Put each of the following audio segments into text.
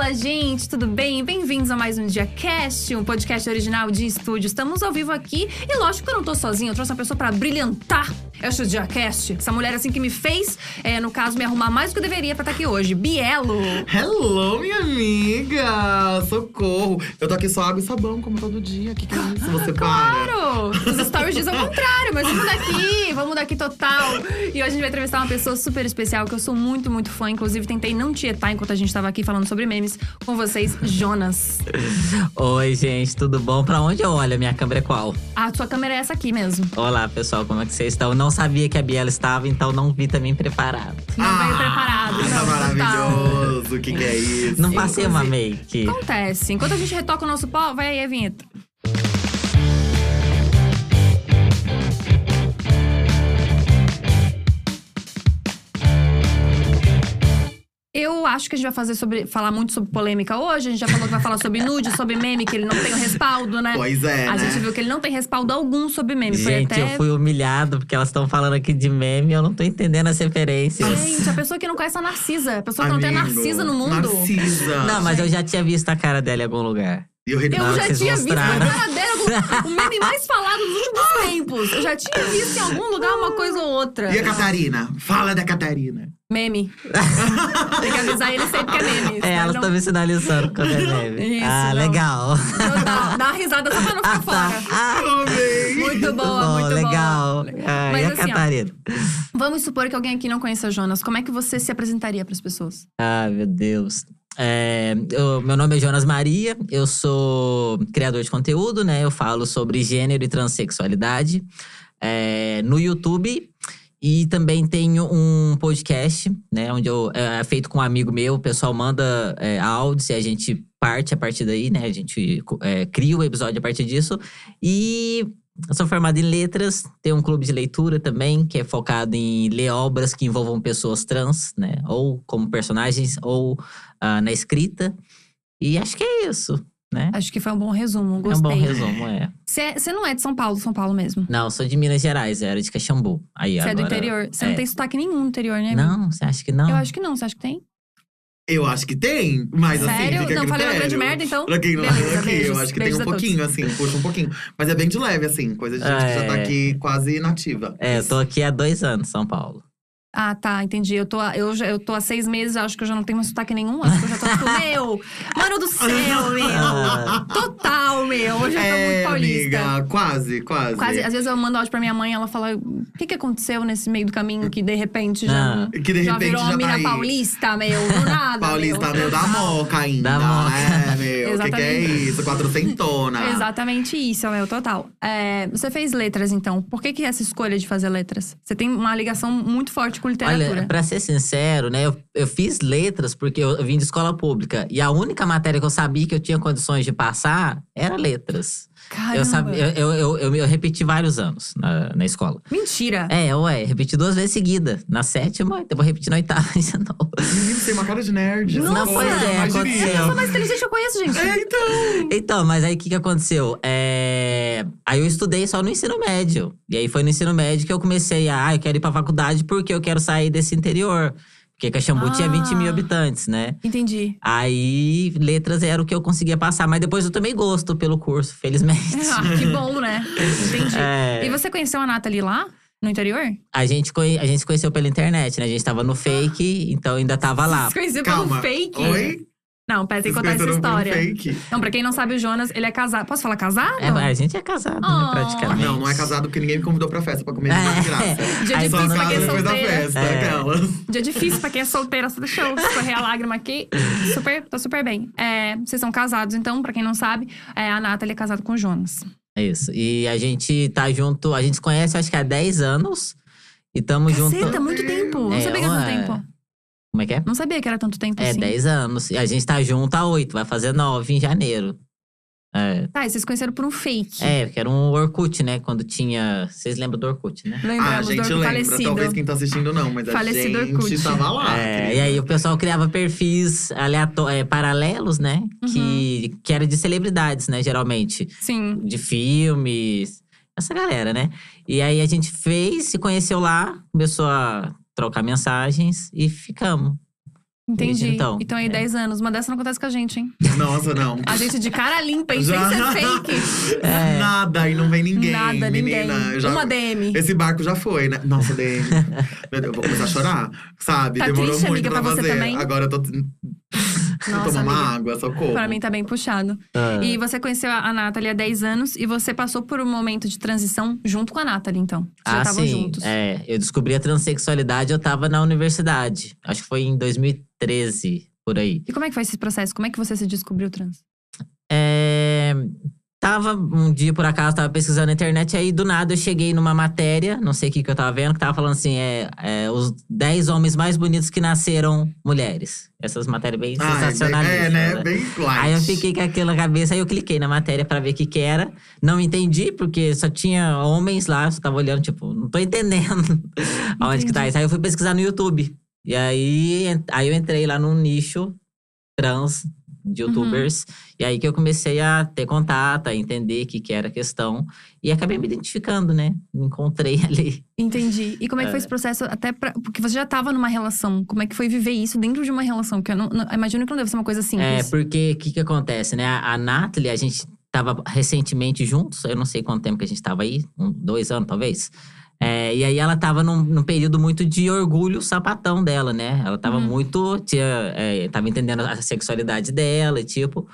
Fala, gente, tudo bem? Bem-vindos a mais um Dia Cast, um podcast original de estúdio. Estamos ao vivo aqui e lógico que eu não tô sozinha, eu trouxe uma pessoa pra brilhantar este Dia Cast. Essa mulher assim que me fez, é, no caso, me arrumar mais do que eu deveria pra estar aqui hoje. Bielo! Hello, minha amiga! Socorro! Eu tô aqui só água e sabão, como todo dia. Que que é isso? Você para? Claro! Os stories dizem ao contrário, mas vamos daqui, vamos daqui total. E hoje a gente vai entrevistar uma pessoa super especial que eu sou muito, muito fã. Inclusive, tentei não tietar enquanto a gente tava aqui falando sobre memes com vocês, Jonas. Oi, gente, tudo bom? Pra onde eu olho? A minha câmera é qual? A sua câmera é essa aqui mesmo. Olá, pessoal, como é que vocês estão? Não sabia que a Biela estava, então não vi também preparado. Não veio preparado. Ah, não, tá maravilhoso! O que, que é isso? Não passei uma Inclusive- make. Acontece. Enquanto a gente retoca o nosso pó, vai aí a vinheta. Eu acho que a gente vai fazer sobre, falar muito sobre polêmica hoje. A gente já falou que vai falar sobre nude, sobre meme, que ele não tem o respaldo, né? Pois é, A né? gente viu que ele não tem respaldo algum sobre meme. Gente, até. eu fui humilhado porque elas estão falando aqui de meme e eu não tô entendendo as referências. Gente, a pessoa que não conhece a Narcisa. A pessoa que não tem Amigo, Narcisa no mundo. Narcisa! Não, mas eu já tinha visto a cara dela em algum lugar. E eu Eu Não, já tinha visto dela, o meme mais falado dos últimos tempos. Eu já tinha visto em algum lugar uma coisa ou outra. E a Catarina? Fala da Catarina. Meme. Tem que avisar ele sempre que é meme. É, elas ele estão me sinalizando quando é meme. Isso, ah, não. legal. não- Dá, dá uma risada só pra não ficar fora. Ah! Muito boa, bom, muito legal. boa. Ah, Mas e a assim, ó, Catarina? Vamos supor que alguém aqui não conheça Jonas. Como é que você se apresentaria pras pessoas? Ah, meu Deus. É, eu- meu nome é Jonas Maria, eu sou criador de conteúdo, né? Eu falo sobre gênero e transexualidade é, no YouTube. E também tenho um podcast, né? Onde eu, é feito com um amigo meu, o pessoal manda é, áudios e a gente parte a partir daí, né? A gente é, cria o episódio a partir disso. E eu sou formado em letras, tenho um clube de leitura também, que é focado em ler obras que envolvam pessoas trans, né? Ou como personagens, ou ah, na escrita. E acho que é isso, né? Acho que foi um bom resumo. É um Gostei. bom resumo, é. Você não é de São Paulo, São Paulo mesmo. Não, eu sou de Minas Gerais, eu era de Caxambu. Aí Você é do interior. Você é. não tem sotaque nenhum no interior, né? amigo? Não, você acha que não? Eu acho que não. Você acha que tem? Eu acho que tem, mas assim, Sério? fica a não, falei uma grande merda, então. Pra quem não Beleza, aqui, beijos, eu acho que tem um todos. pouquinho, assim, puxa um pouquinho. Mas é bem de leve, assim, coisa de gente que já tá É. aqui quase nativa. É, eu tô aqui há dois anos, São Paulo. Ah, tá, entendi. Eu tô, há- eu, já- eu tô há seis meses, acho que eu já não tenho mais sotaque nenhum. Acho que eu já tô tipo, meu, mano do céu, meu. Total, meu. Eu já tô é, muito paulista. amiga, quase, quase. Quase, às vezes eu mando áudio pra minha mãe ela fala: o que, que aconteceu nesse meio do caminho que de repente já, Ah. Que de já repente virou uma já tá mina aí. paulista, meu? Do nada. Paulista meu. da moca ainda. Da moca. É, meu. O que, que é Exatamente. isso? Quatrocentona. Exatamente isso, meu, total. É, você fez letras, então. Por que, que essa escolha de fazer letras? Você tem uma ligação muito forte com literatura. Olha, pra ser sincero, né? Eu, eu fiz letras porque eu, eu vim de escola pública. E a única matéria que eu sabia que eu tinha condições de passar era letras. Caramba. Eu, sabia, eu, eu, eu, eu repeti vários anos na, na escola. Mentira. É, ué, repeti duas vezes seguida. Na sétima, depois repeti na oitava e novo. Menino, tem uma cara de nerd. Não, Pô, pois é, aconteceu. Eu sou mais inteligente eu conheço, gente. É, então. Então, mas aí o que, que aconteceu? É, Aí eu estudei só no ensino médio. E aí foi no ensino médio que eu comecei a. Ah, eu quero ir pra faculdade porque eu quero sair desse interior. Porque Caxambu tinha 20 mil Ah. habitantes, né? Entendi. Aí letras era o que eu conseguia passar. Mas depois eu tomei gosto pelo curso, felizmente. Ah, que bom, né? Entendi. É. E você conheceu a Nathalie lá? No interior? A gente, a gente se conheceu pela internet, né? A gente tava no fake, então ainda tava lá. Você conheceu Calma. pelo fake? Oi? Não, pera, tem que Vocês contar essa história. Fake? Não, pra quem não sabe, o Jonas, ele é casado. Posso falar casado? É, a gente é casado, Oh. né, praticamente. Não, não é casado porque ninguém me convidou pra festa pra comer É. de graça. Dia Aí difícil quando pra Só quem é casa depois da solteira. festa, É. Dia difícil pra quem é solteira, só deixa eu escorrer a lágrima aqui. Super, tô super bem. É, vocês são casados, então, pra quem não sabe, é, a Nathalie é casada com o Jonas. É isso. E a gente tá junto, a gente se conhece acho que há 10 anos. E tamo junto. Caceta, muito tempo. Não É, sabia que era tempo. Como é que é? Não sabia que era tanto tempo É, assim. 10 anos. E a gente tá junto há 8, vai fazer 9 em janeiro. É. Tá, e vocês conheceram por um fake. É, porque era um Orkut, né? Quando tinha. Vocês lembram do Orkut, né? Ah, a Lembramos gente lembra. falecido. Talvez quem tá assistindo não, mas a Falecido gente Orkut. tava lá. É, e aí o pessoal criava perfis aleato- é, paralelos, né? Uhum. Que, que era de celebridades, né? Geralmente. Sim. De filmes. Essa galera, né? E aí a gente fez, se conheceu lá, começou a trocar mensagens e ficamos. Entendi. Desde então. Então aí, É. 10 anos. Uma dessa não acontece com a gente, hein? Nossa, não. A gente de cara limpa? Sem Já. ser fake. Nada, e não vem ninguém. Nada, ninguém. menina. Já, Uma DM. Esse barco já foi, né? Nossa, DM. Meu Deus, eu vou começar a chorar. Sabe? Tá Demorou triste, muito amiga, pra, pra você fazer. também? Agora eu tô. Nossa, tomar uma amiga. água, socorro. Pra mim tá bem puxado. Ah. E você conheceu a Nathalie há 10 anos e você passou por um momento de transição junto com a Nathalie, então. Vocês já Ah, estavam sim. juntos. É, eu descobri a transexualidade, eu tava na universidade. Acho que foi em 2013, por aí. E como é que foi esse processo? Como é que você se descobriu trans? É, tava um dia, por acaso, tava pesquisando na internet, aí do nada eu cheguei numa matéria, não sei o que, que eu tava vendo, que tava falando assim: é, é, os 10 homens mais bonitos que nasceram mulheres. Essas matérias bem Ah, sensacionalistas. é, né? né? Bem light. Aí eu fiquei com aquilo na cabeça, aí eu cliquei na matéria pra ver o que que era. Não entendi, porque só tinha homens lá, eu só tava olhando, tipo, não tô entendendo aonde que tá isso. Aí eu fui pesquisar no YouTube. E aí, aí eu entrei lá num nicho trans de youtubers. E aí que eu comecei a ter contato, a entender o que, que era a questão. E acabei me identificando, né? Me encontrei ali. Entendi. E como é que foi esse processo até pra. Porque você já tava numa relação. Como é que foi viver isso dentro de uma relação? Porque eu não, não- eu imagino que não deve ser uma coisa É, simples. porque o que, que acontece, né? A, a Nathalie, a gente tava recentemente juntos, eu não sei quanto tempo que a gente tava aí, um, dois anos talvez. É, e aí ela tava num, num período muito de orgulho sapatão dela, né? Ela tava Uhum. muito. Tinha, é, tava entendendo a sexualidade dela tipo.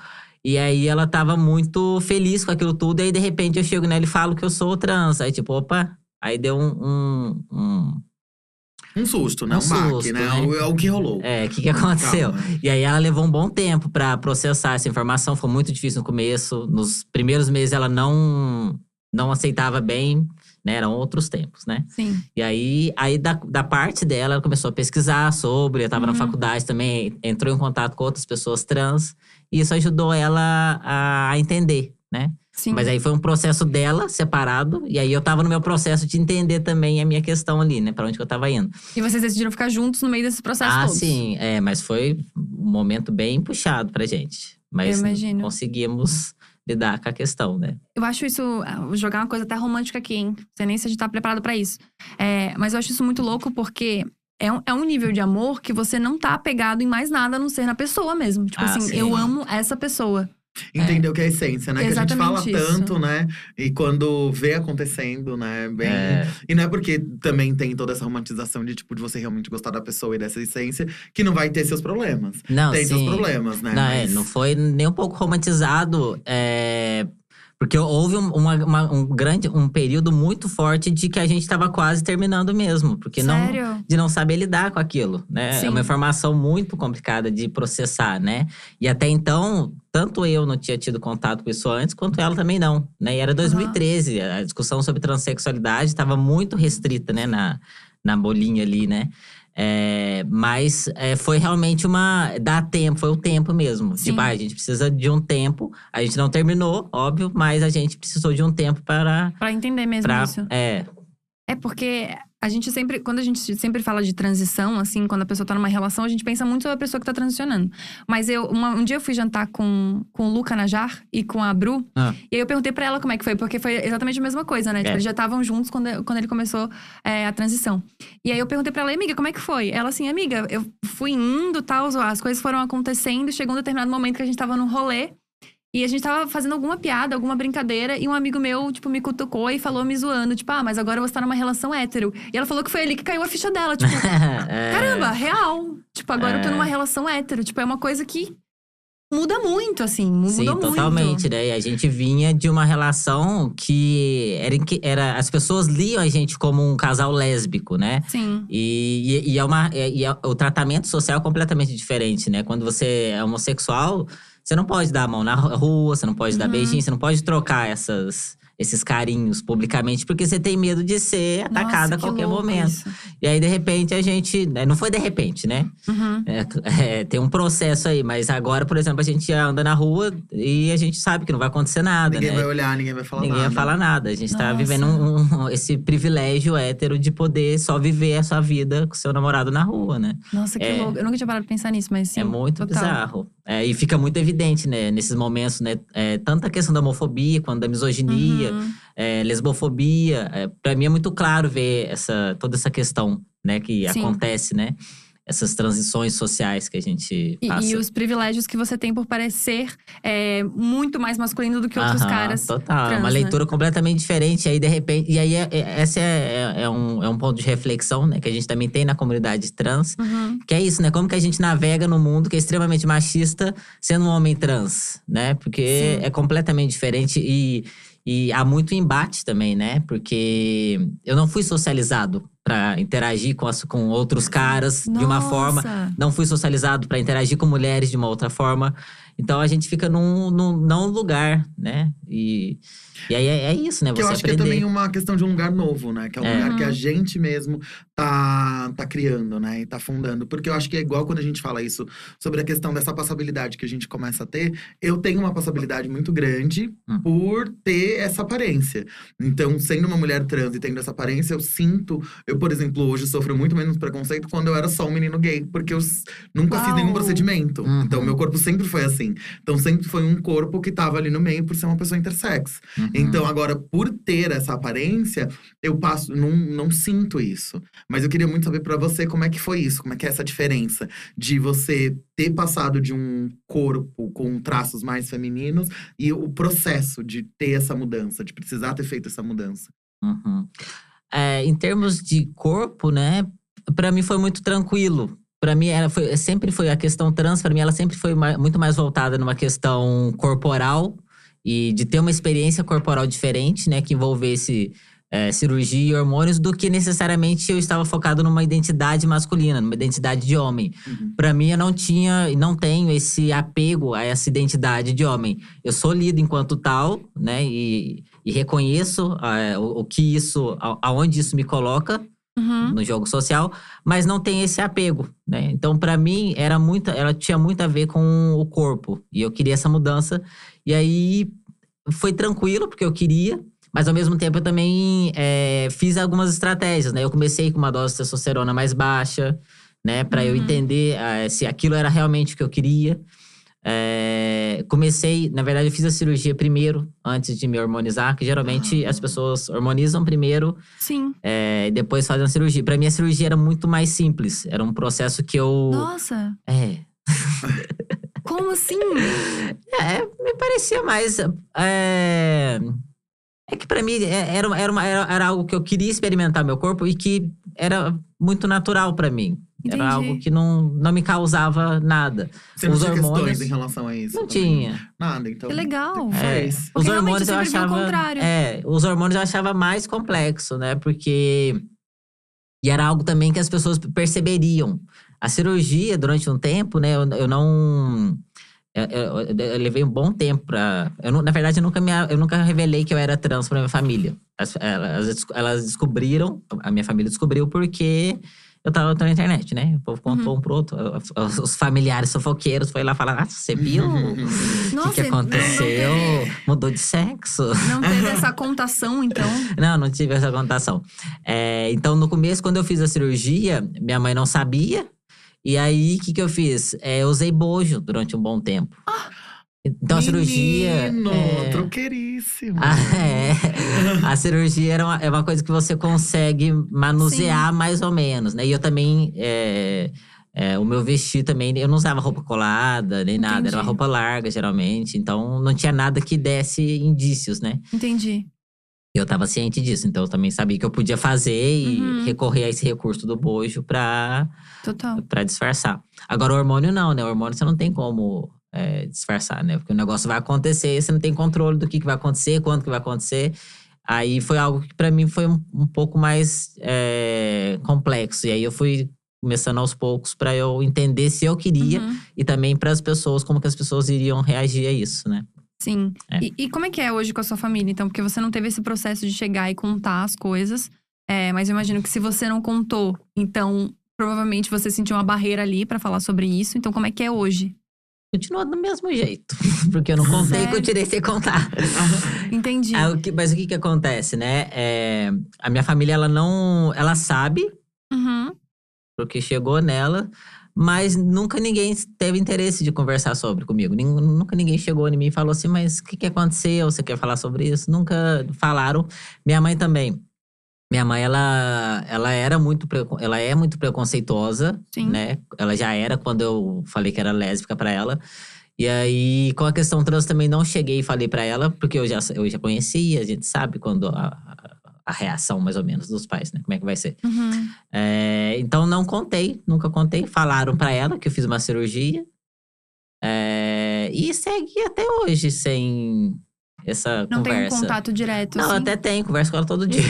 E aí ela tava muito feliz com aquilo tudo. E aí, de repente, eu chego nela e falo que eu sou trans. Aí, tipo, opa. Aí deu um. um, um Um susto, né? Um Um, baque, susto, né? né? O, é o que rolou. é, o que, que aconteceu? Calma. E aí ela levou um bom tempo pra processar essa informação, foi muito difícil no começo. Nos primeiros meses ela não não aceitava bem, né? Eram outros tempos, né? Sim. E aí, aí da, da parte dela, ela começou a pesquisar sobre, eu tava na Uhum. faculdade também, entrou em contato com outras pessoas trans, e isso ajudou ela a, a entender, né? Sim. Mas aí foi um processo dela, separado, e aí eu tava no meu processo de entender também a minha questão ali, né? Pra onde que eu tava indo. E vocês decidiram ficar juntos no meio desse processo Ah, sim, é, mas foi um momento bem puxado pra gente. Mas conseguimos lidar com a questão, né? Eu acho isso. ah, Vou jogar uma coisa até romântica aqui, hein? Não sei nem se a gente tá preparado pra isso. É, mas eu acho isso muito louco porque. É um, é um nível de amor que você não tá apegado em mais nada a não ser na pessoa mesmo. Tipo Ah, assim, sim. eu amo essa pessoa. Entendeu que é a essência, né? Que a gente fala Exatamente isso. tanto, né? E quando vê acontecendo, né? Bem. É, E não é porque também tem toda essa romantização de, tipo, de você realmente gostar da pessoa e dessa essência, que não vai ter seus problemas. não, tem sim. seus problemas, né? Não, é, Mas- não foi nem um pouco romantizado. é, porque houve um, uma- uma- um grande, um período muito forte de que a gente tava quase terminando mesmo. Porque não, Sério? de não saber lidar com aquilo, né? Sim. É uma informação muito complicada de processar, né? E até então, tanto eu não tinha tido contato com isso antes, quanto ela também não, né? E era 2013, a discussão sobre transexualidade estava muito restrita, né? Na, na bolinha ali, né? É, mas é, foi realmente uma. Dá tempo, foi o tempo mesmo. Sim. Tipo, ah, a gente precisa de um tempo. A gente não terminou, óbvio, mas a gente precisou de um tempo para. Pra entender mesmo pra isso. é, É porque a gente sempre, quando a gente sempre fala de transição, assim, quando a pessoa tá numa relação, a gente pensa muito sobre a pessoa que tá transicionando. Mas eu, uma- um dia eu fui jantar com, com o Luca Najar e com a Bru, Ah. e aí eu perguntei pra ela como é que foi, porque foi exatamente a mesma coisa, né? Tipo, É. eles já estavam juntos quando, quando ele começou é, a transição. E aí eu perguntei pra ela, amiga, como é que foi? Ela assim, amiga, eu fui indo, tal, as coisas foram acontecendo, chegou um determinado momento que a gente tava num rolê. E a gente tava fazendo alguma piada, alguma brincadeira, e um amigo meu, tipo, me cutucou e falou me zoando, tipo, ah, mas agora você tá numa relação hétero. E ela falou que foi ali que caiu a ficha dela, tipo, É. caramba, real. Tipo, agora eu tô É. numa relação hétero. Tipo, é uma coisa que muda muito, assim, muda Sim, muito. totalmente, né? E a gente vinha de uma relação que era, era. As pessoas liam a gente como um casal lésbico, né? Sim. E, e, e é uma, e é- o tratamento social é completamente diferente, né? Quando você é homossexual, você não pode dar a mão na rua, você não pode dar Uhum. beijinho, você não pode trocar essas, esses carinhos publicamente, porque você tem medo de ser atacada Nossa, a que qualquer momento. isso. E aí, de repente, a gente. né, Não foi de repente, né? Uhum. É, é, tem um processo aí, mas agora, por exemplo, a gente anda na rua e a gente sabe que não vai acontecer nada, Ninguém né? vai olhar, ninguém vai falar Ninguém nada. vai falar nada. A gente tá Nossa. vivendo um- um- esse privilégio hétero de poder só viver a sua vida com seu namorado na rua, né? Nossa, que É. louco. Eu nunca tinha parado de pensar nisso, mas sim. é muito total. bizarro. É, e fica muito evidente, né, nesses momentos, né? É, tanto a questão da homofobia quanto da misoginia, Uhum. é, lesbofobia. É, para mim é muito claro ver essa, toda essa questão, né, que Sim. acontece, né? Essas transições sociais que a gente E, passa. e os privilégios que você tem por parecer é, muito mais masculino do que outros Aham, caras. Total, é trans, uma né? leitura completamente diferente. E aí, de repente. E aí, é, é- esse é, é, é um, é um ponto de reflexão, né? Que a gente também tem na comunidade trans. Uhum. Que é isso, né? Como que a gente navega no mundo que é extremamente machista sendo um homem trans, né? Porque Sim. é completamente diferente e, e há muito embate também, né? Porque eu não fui socializado pra interagir com, as, com outros caras de uma forma. Nossa. Não fui socializado pra interagir com mulheres de uma outra forma. Então a gente fica num, num não lugar, né? E, e aí é, é isso, né? Que Você eu acho que é aprender. também uma questão de um lugar novo, né? Que é um É. lugar que a Uhum. gente mesmo tá, tá criando, né? E tá fundando. Porque eu acho que é igual quando a gente fala isso sobre a questão dessa passabilidade que a gente começa a ter. Eu tenho uma passabilidade muito grande Hum. por ter essa aparência. Então, sendo uma mulher trans e tendo essa aparência, eu sinto. Eu, por exemplo, hoje sofro muito menos preconceito quando eu era só um menino gay. Porque eu nunca fiz Uau. nenhum procedimento. Uhum. Então, meu corpo sempre foi assim. Então, sempre foi um corpo que tava ali no meio por ser uma pessoa intersex. Uhum. Então, agora, por ter essa aparência, eu passo, não, não sinto isso. Mas eu queria muito saber pra você como é que foi isso, como é que é essa diferença de você ter passado de um corpo com traços mais femininos e o processo de ter essa mudança, de precisar ter feito essa mudança. Uhum. É, em termos de corpo, né? Pra mim foi muito tranquilo. Pra mim era, foi, sempre foi a questão trans. Pra mim ela sempre foi muito mais voltada numa questão corporal e de ter uma experiência corporal diferente, né? Que envolvesse é, cirurgia e hormônios, do que necessariamente eu estava focado numa identidade masculina, numa identidade de homem. Uhum. Pra mim, eu não tinha e não tenho esse apego a essa identidade de homem. Eu sou lido enquanto tal, né? E, e reconheço ah, o, o que isso, a- aonde isso me coloca Uhum. no jogo social, mas não tem esse apego, né? Então, pra mim, era muito, ela tinha muito a ver com o corpo e eu queria essa mudança. E aí foi tranquilo porque eu queria, mas ao mesmo tempo eu também eh, fiz algumas estratégias, né? Eu comecei com uma dose de testosterona mais baixa, né? Pra eu Uhum. entender ah, se aquilo era realmente o que eu queria. Eh, comecei, na verdade, eu fiz a cirurgia primeiro, antes de me hormonizar, que geralmente Ah. as pessoas hormonizam primeiro Sim. é, e depois fazem a cirurgia. Pra mim, a cirurgia era muito mais simples. Era um processo que eu. Nossa. É. Como assim? É, me parecia mais. É, é que pra mim é- era, era, uma- era, era algo que eu queria experimentar meu corpo e que era muito natural pra mim. Entendi. Era algo que não, não me causava nada. Você não Os tinha hormônios- questões em relação a isso? Não também? tinha. Nada, então. Que legal. É, os hormônios eu achava. contrário. É, os hormônios eu achava mais complexo, né? Porque. E era algo também que as pessoas perceberiam. A cirurgia, durante um tempo, né? Eu, eu não. Eu, eu- eu levei um bom tempo pra. Eu, não- na verdade, eu nunca, me, eu nunca revelei que eu era trans pra minha família. As- elas, elas descobriram, a minha família descobriu porque eu tava na internet, né? O povo contou Uhum. um pro outro. Os, familiares fofoqueiros foi lá falar: Ah, você viu? O que, que aconteceu? Mudou de sexo? Não teve essa contação, então. Não, não tive essa contação. É, então, no começo, quando eu fiz a cirurgia, minha mãe não sabia. E aí, o que, que eu fiz? É, eu usei bojo durante um bom tempo. Então, a cirurgia. Menino, é, troqueiríssimo. a, é, a cirurgia era uma, é uma coisa que você consegue manusear mais ou menos, né? E eu também. é, é, o meu vestir também, eu não usava roupa colada nem nada, era uma Entendi. roupa larga, geralmente. Então, não tinha nada que desse indícios, né? Entendi. Eu tava ciente disso, então eu também sabia que eu podia fazer e Uhum. recorrer a esse recurso do bojo pra, Total. pra disfarçar. Agora, o hormônio não, né? O hormônio você não tem como é, disfarçar, né? Porque o negócio vai acontecer, você não tem controle do que, que vai acontecer, quando que vai acontecer. Aí foi algo que pra mim foi um, um pouco mais é, complexo. E aí eu fui começando aos poucos pra eu entender se eu queria Uhum. e também para as pessoas, como que as pessoas iriam reagir a isso, né? Sim. É. E, e como é que é hoje com a sua família, então? Porque você não teve esse processo de chegar e contar as coisas. É, mas eu imagino que se você não contou, então provavelmente você sentiu uma barreira ali pra falar sobre isso. Então, como é que é hoje? Continua do mesmo jeito. Porque eu não contei, Sério? continuei sem contar. Entendi. Ah, o que- mas o que que acontece, né? É, a minha família, ela não… Ela sabe, Uhum. porque chegou nela. Mas nunca ninguém teve interesse de conversar sobre comigo. Nunca ninguém chegou em mim e falou assim, mas o que, que aconteceu? Você quer falar sobre isso? Nunca falaram. Minha mãe também. Minha mãe, ela, ela era muito, ela é muito preconceituosa, Sim. né? Ela já era quando eu falei que era lésbica pra ela. E aí, com a questão trans também não cheguei e falei pra ela, porque eu já, eu já conhecia, a gente sabe quando a, a, reação mais ou menos dos pais, né? Como é que vai ser. Uhum. É, então não contei, nunca contei. Falaram pra ela que eu fiz uma cirurgia. É, e segui até hoje sem essa Não tem um conversa. contato direto, Não, assim. até tem, converso com ela todo dia.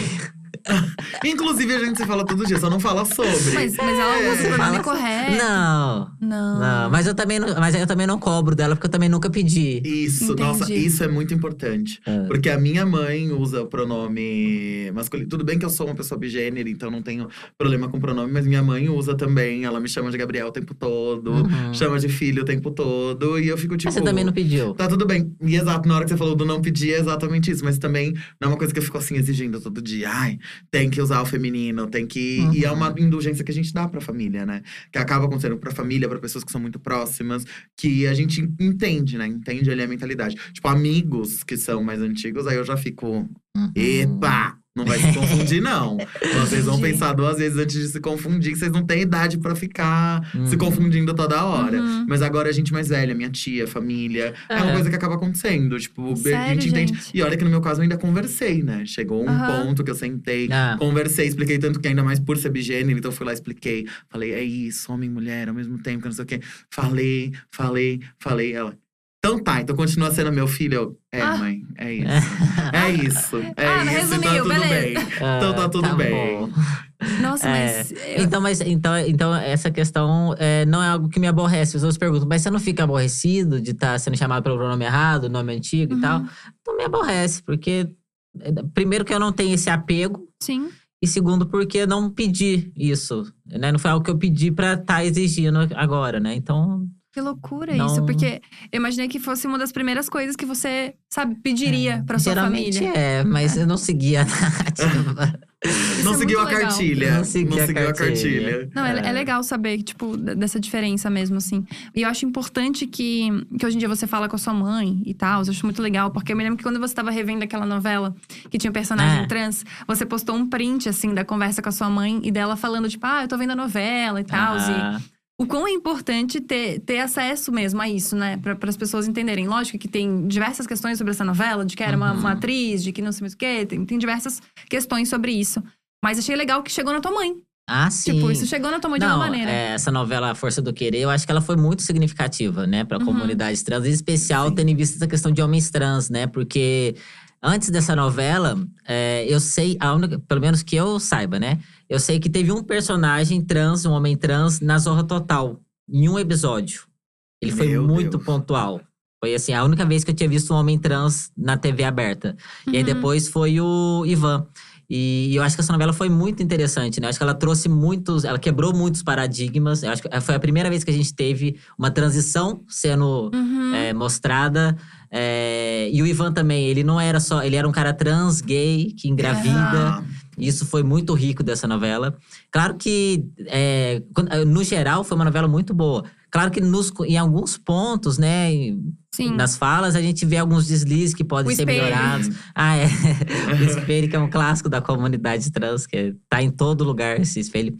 Inclusive, a gente se fala todo dia, só não fala sobre. Mas, mas ela usa o É. pronome Fala- correto. Não, Não. não. Mas eu também não, mas eu também não cobro dela, porque eu também nunca pedi. Isso, nossa, Entendi. isso é muito importante. É. Porque a minha mãe usa o pronome masculino. Tudo bem que eu sou uma pessoa bigênero, então não tenho problema com pronome, mas minha mãe usa também. Ela me chama de Gabriel o tempo todo, Uhum. chama de filho o tempo todo. E eu fico tipo. Mas você também não pediu. Tá tudo bem. E exato, na hora que você falou do não pedir, é exatamente isso. Mas também não é uma coisa que eu fico assim exigindo todo dia. Ai, tem que usar o feminino, tem que. E é Uhum. uma indulgência que a gente dá pra família, né? Que acaba acontecendo pra família, pra pessoas que são muito próximas, que a gente entende, né? Entende ali a mentalidade. Tipo, amigos que são mais antigos, aí eu já fico. Uhum. Epa! Não vai se confundir, não. Vocês vão pensar duas vezes antes de se confundir, que vocês não têm idade pra ficar se Uhum. confundindo toda hora. Uhum. Mas agora a gente mais velha, minha tia, família. É, É. uma coisa que acaba acontecendo. Tipo, a Sério, gente entende. gente? E olha que no meu caso eu ainda conversei, né? Chegou um ponto que eu sentei, Ah. conversei, expliquei tanto que ainda mais por ser bigênero, então eu fui lá, expliquei. Falei, é isso, homem e mulher ao mesmo tempo, que não sei o quê. Falei, falei, falei. Ela. Então tá, então continua sendo meu filho. Eu, é, Ah. mãe, é isso. É isso. É Ah, isso, resumiu, tá tudo beleza. bem. Então tá tudo bem. bom. Nossa, É. mas. eu- Então, mas então, então essa questão é, não é algo que me aborrece. As pessoas perguntam, mas você não fica aborrecido de estar sendo chamado pelo pronome errado, nome antigo Uhum. e tal? Não me aborrece, porque é, primeiro que eu não tenho esse apego. Sim. E segundo, porque eu não pedi isso, né? Não foi algo que eu pedi pra estar exigindo agora, né? Então, Que loucura Não- isso, porque eu imaginei que fosse uma das primeiras coisas que você, sabe, pediria pra sua geralmente família. é, mas eu não seguia a narrativa. Não é seguiu a legal. cartilha. Não segui a seguiu a cartilha. cartilha. Não, é, É. é legal saber, tipo, dessa diferença mesmo, assim. E eu acho importante que, que hoje em dia você fala com a sua mãe e tal. Eu acho muito legal, porque eu me lembro que quando você tava revendo aquela novela que tinha um personagem É. trans, você postou um print, assim, da conversa com a sua mãe e dela falando, tipo, ah, eu tô vendo a novela e tal. Ah, E o quão é importante ter, ter acesso mesmo a isso, né? Para as pessoas entenderem. Lógico que tem diversas questões sobre essa novela, de que era uma, Uhum. uma atriz, de que não sei mais o quê. Tem, tem diversas questões sobre isso. Mas achei legal que chegou na tua mãe. ah, sim. Tipo, isso chegou na tua mãe de alguma maneira. é, essa novela A Força do Querer, eu acho que ela foi muito significativa, né, pra Uhum. comunidade trans, em especial Sim. tendo em vista essa questão de homens trans, né? Porque antes dessa novela, é, eu sei, a única, pelo menos que eu saiba, né? Eu sei que teve um personagem trans, um homem trans, na Zorra Total, em um episódio. Ele foi Meu muito Deus. pontual. Foi assim, a única vez que eu tinha visto um homem trans na TV aberta. E aí Uhum. depois foi o Ivan. E eu acho que essa novela foi muito interessante, né? Eu acho que ela trouxe muitos, ela quebrou muitos paradigmas. Eu acho que foi a primeira vez que a gente teve uma transição sendo Uhum. é, mostrada. É, e o Ivan também, ele não era só, ele era um cara trans, gay, que engravida. Ah, Isso foi muito rico dessa novela. Claro que, é, quando- no geral, foi uma novela muito boa. Claro que nos, em alguns pontos, né, Sim. nas falas, a gente vê alguns deslizes que podem O ser espelho. melhorados. Ah, é. o espelho, que é um clássico da comunidade trans, que tá em todo lugar esse espelho.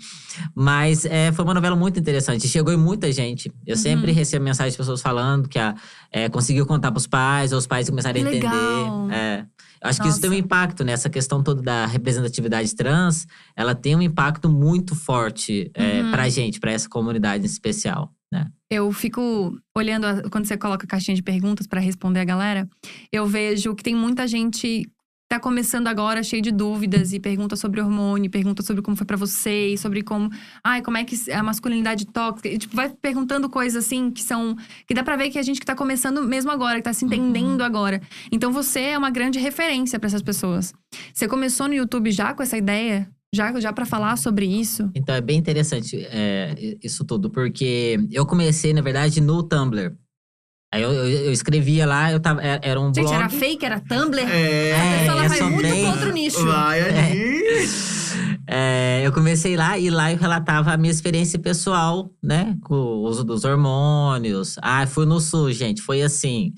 Mas é, foi uma novela muito interessante. Chegou em muita gente. Eu Uhum. sempre recebo mensagens de pessoas falando que a, é, conseguiu contar pros pais, ou os pais começaram a entender. legal. É. Acho que isso tem um Nossa. impacto, né? Essa questão toda da representatividade trans, ela tem um impacto muito forte é, Uhum. pra gente, pra essa comunidade em especial, né? Eu fico olhando a- quando você coloca a caixinha de perguntas pra responder a galera, eu vejo que tem muita gente tá começando agora cheio de dúvidas e pergunta sobre hormônio, pergunta sobre como foi pra você, e sobre como, ai, como é que a masculinidade tóxica, e, tipo, vai perguntando coisas assim que são que dá pra ver que a gente que tá começando mesmo agora, que tá se entendendo agora. Então você é uma grande referência pra essas pessoas. Você começou no YouTube já com essa ideia? Já já para falar sobre isso? Então é bem interessante é, isso tudo, porque eu comecei, na verdade, no Tumblr. Aí eu, eu, eu escrevia lá, eu tava, era era um Gente, blog. era fake, era Tumblr? É, A pessoa ela eu vai sou muito bem- pro outro nicho. Vai ali. É, eu comecei lá e lá eu relatava a minha experiência pessoal, né? Com o uso dos hormônios. Ah, fui no SUS, gente. Foi assim.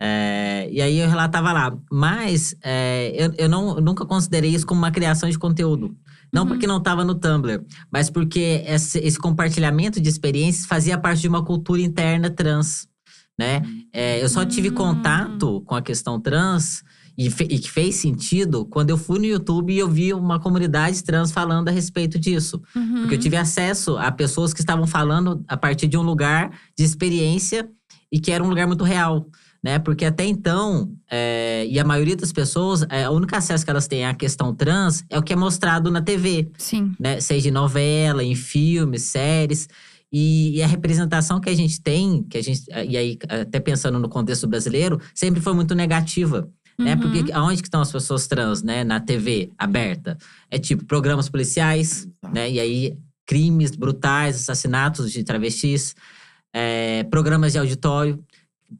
É, e aí eu relatava lá. Mas é, eu, eu, não, eu nunca considerei isso como uma criação de conteúdo. Não Uhum. porque não estava no Tumblr, mas porque esse, esse compartilhamento de experiências fazia parte de uma cultura interna trans, né? É, eu só tive contato com a questão trans e, fe- e que fez sentido quando eu fui no YouTube e eu vi uma comunidade trans falando a respeito disso. Uhum. Porque eu tive acesso a pessoas que estavam falando a partir de um lugar de experiência e que era um lugar muito real. Né? Porque até então, é, e a maioria das pessoas, é, o único acesso que elas têm à questão trans é o que é mostrado na TV, Sim. né? Seja em novela, em filmes, séries. E, e a representação que a gente tem, que a gente, e aí até pensando no contexto brasileiro, sempre foi muito negativa. Né? Uhum. Porque aonde que estão as pessoas trans, né? Na TV aberta. É tipo programas policiais, né? E aí, crimes brutais, assassinatos de travestis, é, programas de auditório.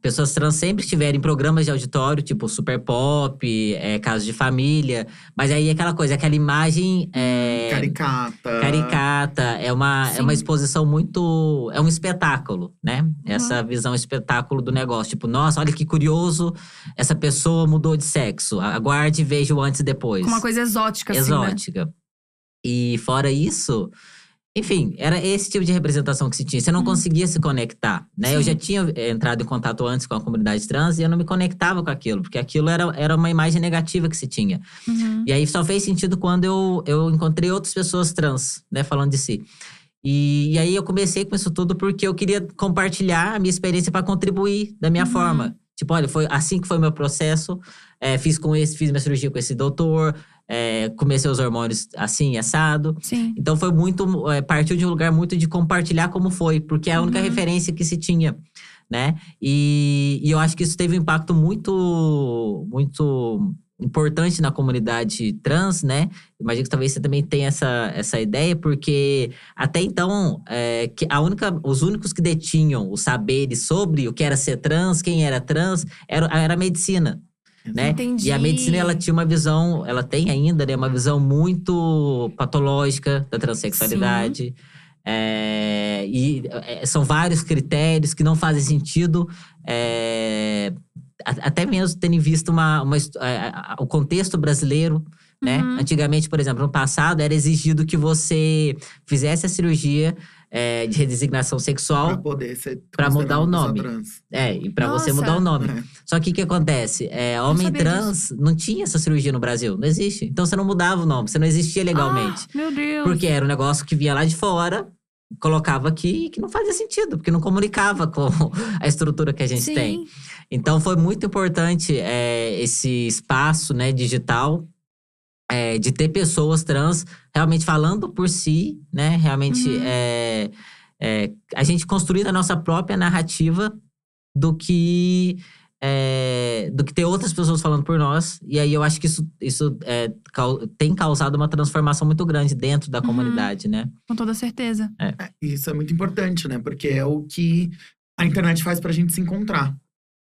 Pessoas trans sempre estiverem em programas de auditório, tipo Super Pop, é, Casos de Família. Mas aí aquela coisa, aquela imagem é, Caricata. caricata, é uma, é uma exposição muito. É um espetáculo, né? Essa visão espetáculo do negócio. Tipo, nossa, olha que curioso, essa pessoa mudou de sexo. Aguarde e veja o antes e depois uma coisa exótica, assim, né? exótica. E fora isso, enfim, era esse tipo de representação que se tinha. Você não Uhum. conseguia se conectar, né? Eu Sim. já tinha eh, entrado em contato antes com a comunidade trans e eu não me conectava com aquilo, porque aquilo era, era uma imagem negativa que se tinha. Uhum. E aí só fez sentido quando eu, eu encontrei outras pessoas trans, né, falando de si. E, e aí eu comecei com isso tudo porque eu queria compartilhar a minha experiência para contribuir da minha Uhum. forma. Tipo, olha, foi assim que foi meu processo. É, fiz com esse, fiz minha cirurgia com esse doutor, é, comecei os hormônios assim, assado. Sim. Então foi muito, é, partiu de um lugar muito de compartilhar como foi, porque é a única Uhum. referência que se tinha, né? E, e eu acho que isso teve um impacto muito, muito importante na comunidade trans, né? Imagino que talvez você também tenha essa, essa ideia, porque até então, é, que a única, os únicos que detinham os saberes sobre o que era ser trans, quem era trans, era, era a medicina né? Entendi. E a medicina ela tinha uma visão, ela tem ainda, né, uma visão muito patológica da transexualidade. É, e é, são vários critérios que não fazem sentido. é, até mesmo tendo visto uma, uma é, o contexto brasileiro, né? Uhum. Antigamente, por exemplo, no passado, era exigido que você fizesse a cirurgia é, de redesignação sexual, poder ser Pra mudar o nome. trans. é, e para você mudar o nome. É. Só que o que acontece? É, homem trans não tinha essa cirurgia no Brasil. Não existe. Então você não mudava o nome, você não existia legalmente. Ah, meu Deus. porque era um negócio que vinha lá de fora, colocava aqui e que não fazia sentido, porque não comunicava com a estrutura que a gente Sim. tem. Então foi muito importante é, esse espaço né, digital. É, de ter pessoas trans realmente falando por si, né? Realmente Uhum. é, é, a gente construir a nossa própria narrativa do que é, do que ter outras pessoas falando por nós. E aí eu acho que isso, isso é, tem causado uma transformação muito grande dentro da Uhum. comunidade, né? Com toda certeza. É, Isso é muito importante, né? Porque é o que a internet faz pra gente se encontrar.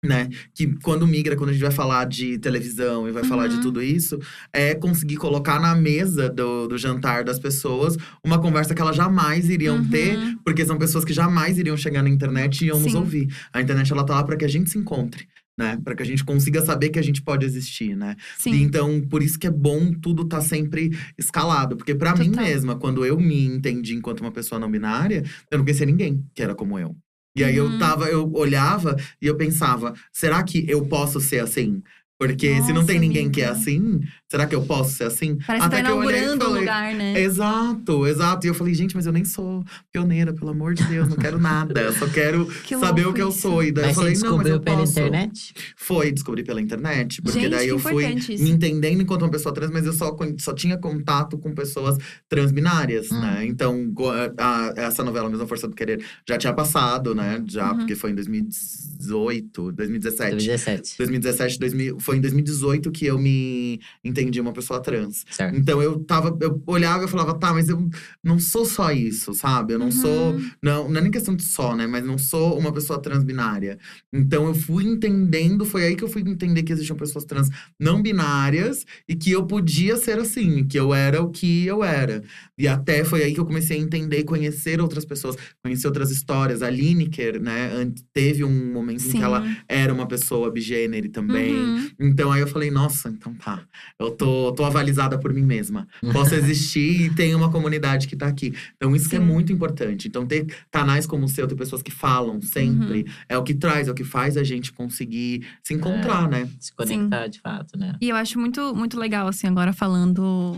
Né? Que quando migra, quando a gente vai falar de televisão e vai falar de Uhum. tudo isso, é conseguir colocar na mesa do, do jantar das pessoas uma conversa que elas jamais iriam Uhum. ter, porque são pessoas que jamais iriam chegar na internet e iam nos Sim. ouvir. A internet ela tá lá para que a gente se encontre, né? Para que a gente consiga saber que a gente pode existir, né? E Sim. então, por isso que é bom tudo tá sempre escalado. Porque pra mim mesma, quando eu me entendi enquanto uma pessoa não binária, eu não conhecia ninguém que era como eu. E aí eu tava, eu olhava e eu pensava, será que eu posso ser assim? Porque se não Nossa, tem ninguém que é amiga. assim, será que eu posso ser assim? Parece que tá eu olhei e inaugurando o falei, lugar, né? Exato, exato. E eu falei, gente, mas eu nem sou pioneira, pelo amor de Deus, não quero nada. Eu só quero Que saber o que eu sou. E daí Mas eu falei, não, mas eu pela posso. internet? Foi, descobri pela internet. Porque Gente, daí que eu fui isso. me entendendo enquanto uma pessoa trans, mas eu só, só tinha contato com pessoas transbinárias, Hum. né? Então, go- a- essa novela Mesma Força do Querer já tinha passado, né? Já, Uhum. porque foi em 2018, 2017. 2017. 2017, 2000, foi em 2018 que eu me entendi uma pessoa trans. Certo. Então eu tava, eu olhava e falava, tá, mas eu não sou só isso, sabe? Eu não Uhum. sou. Não, não é nem questão de só, né? Mas não sou uma pessoa transbinária. Então eu fui entendendo, foi aí que eu fui entender que existiam pessoas trans não binárias e que eu podia ser assim, que eu era o que eu era. E até foi aí que eu comecei a entender e conhecer outras pessoas, conhecer outras histórias. A Lineker, né, teve um momento em Sim. que ela era uma pessoa bigênere também. Uhum. Então aí eu falei, nossa, então tá. Eu tô, tô avalizada por mim mesma. Posso existir e tem uma comunidade que tá aqui. Então isso que é Sim. muito importante. Então ter canais como o seu, ter pessoas que falam sempre, Uhum. é o que traz, é o que faz a gente conseguir se encontrar, né? Se conectar de fato, né? E eu acho muito, muito legal, assim, agora falando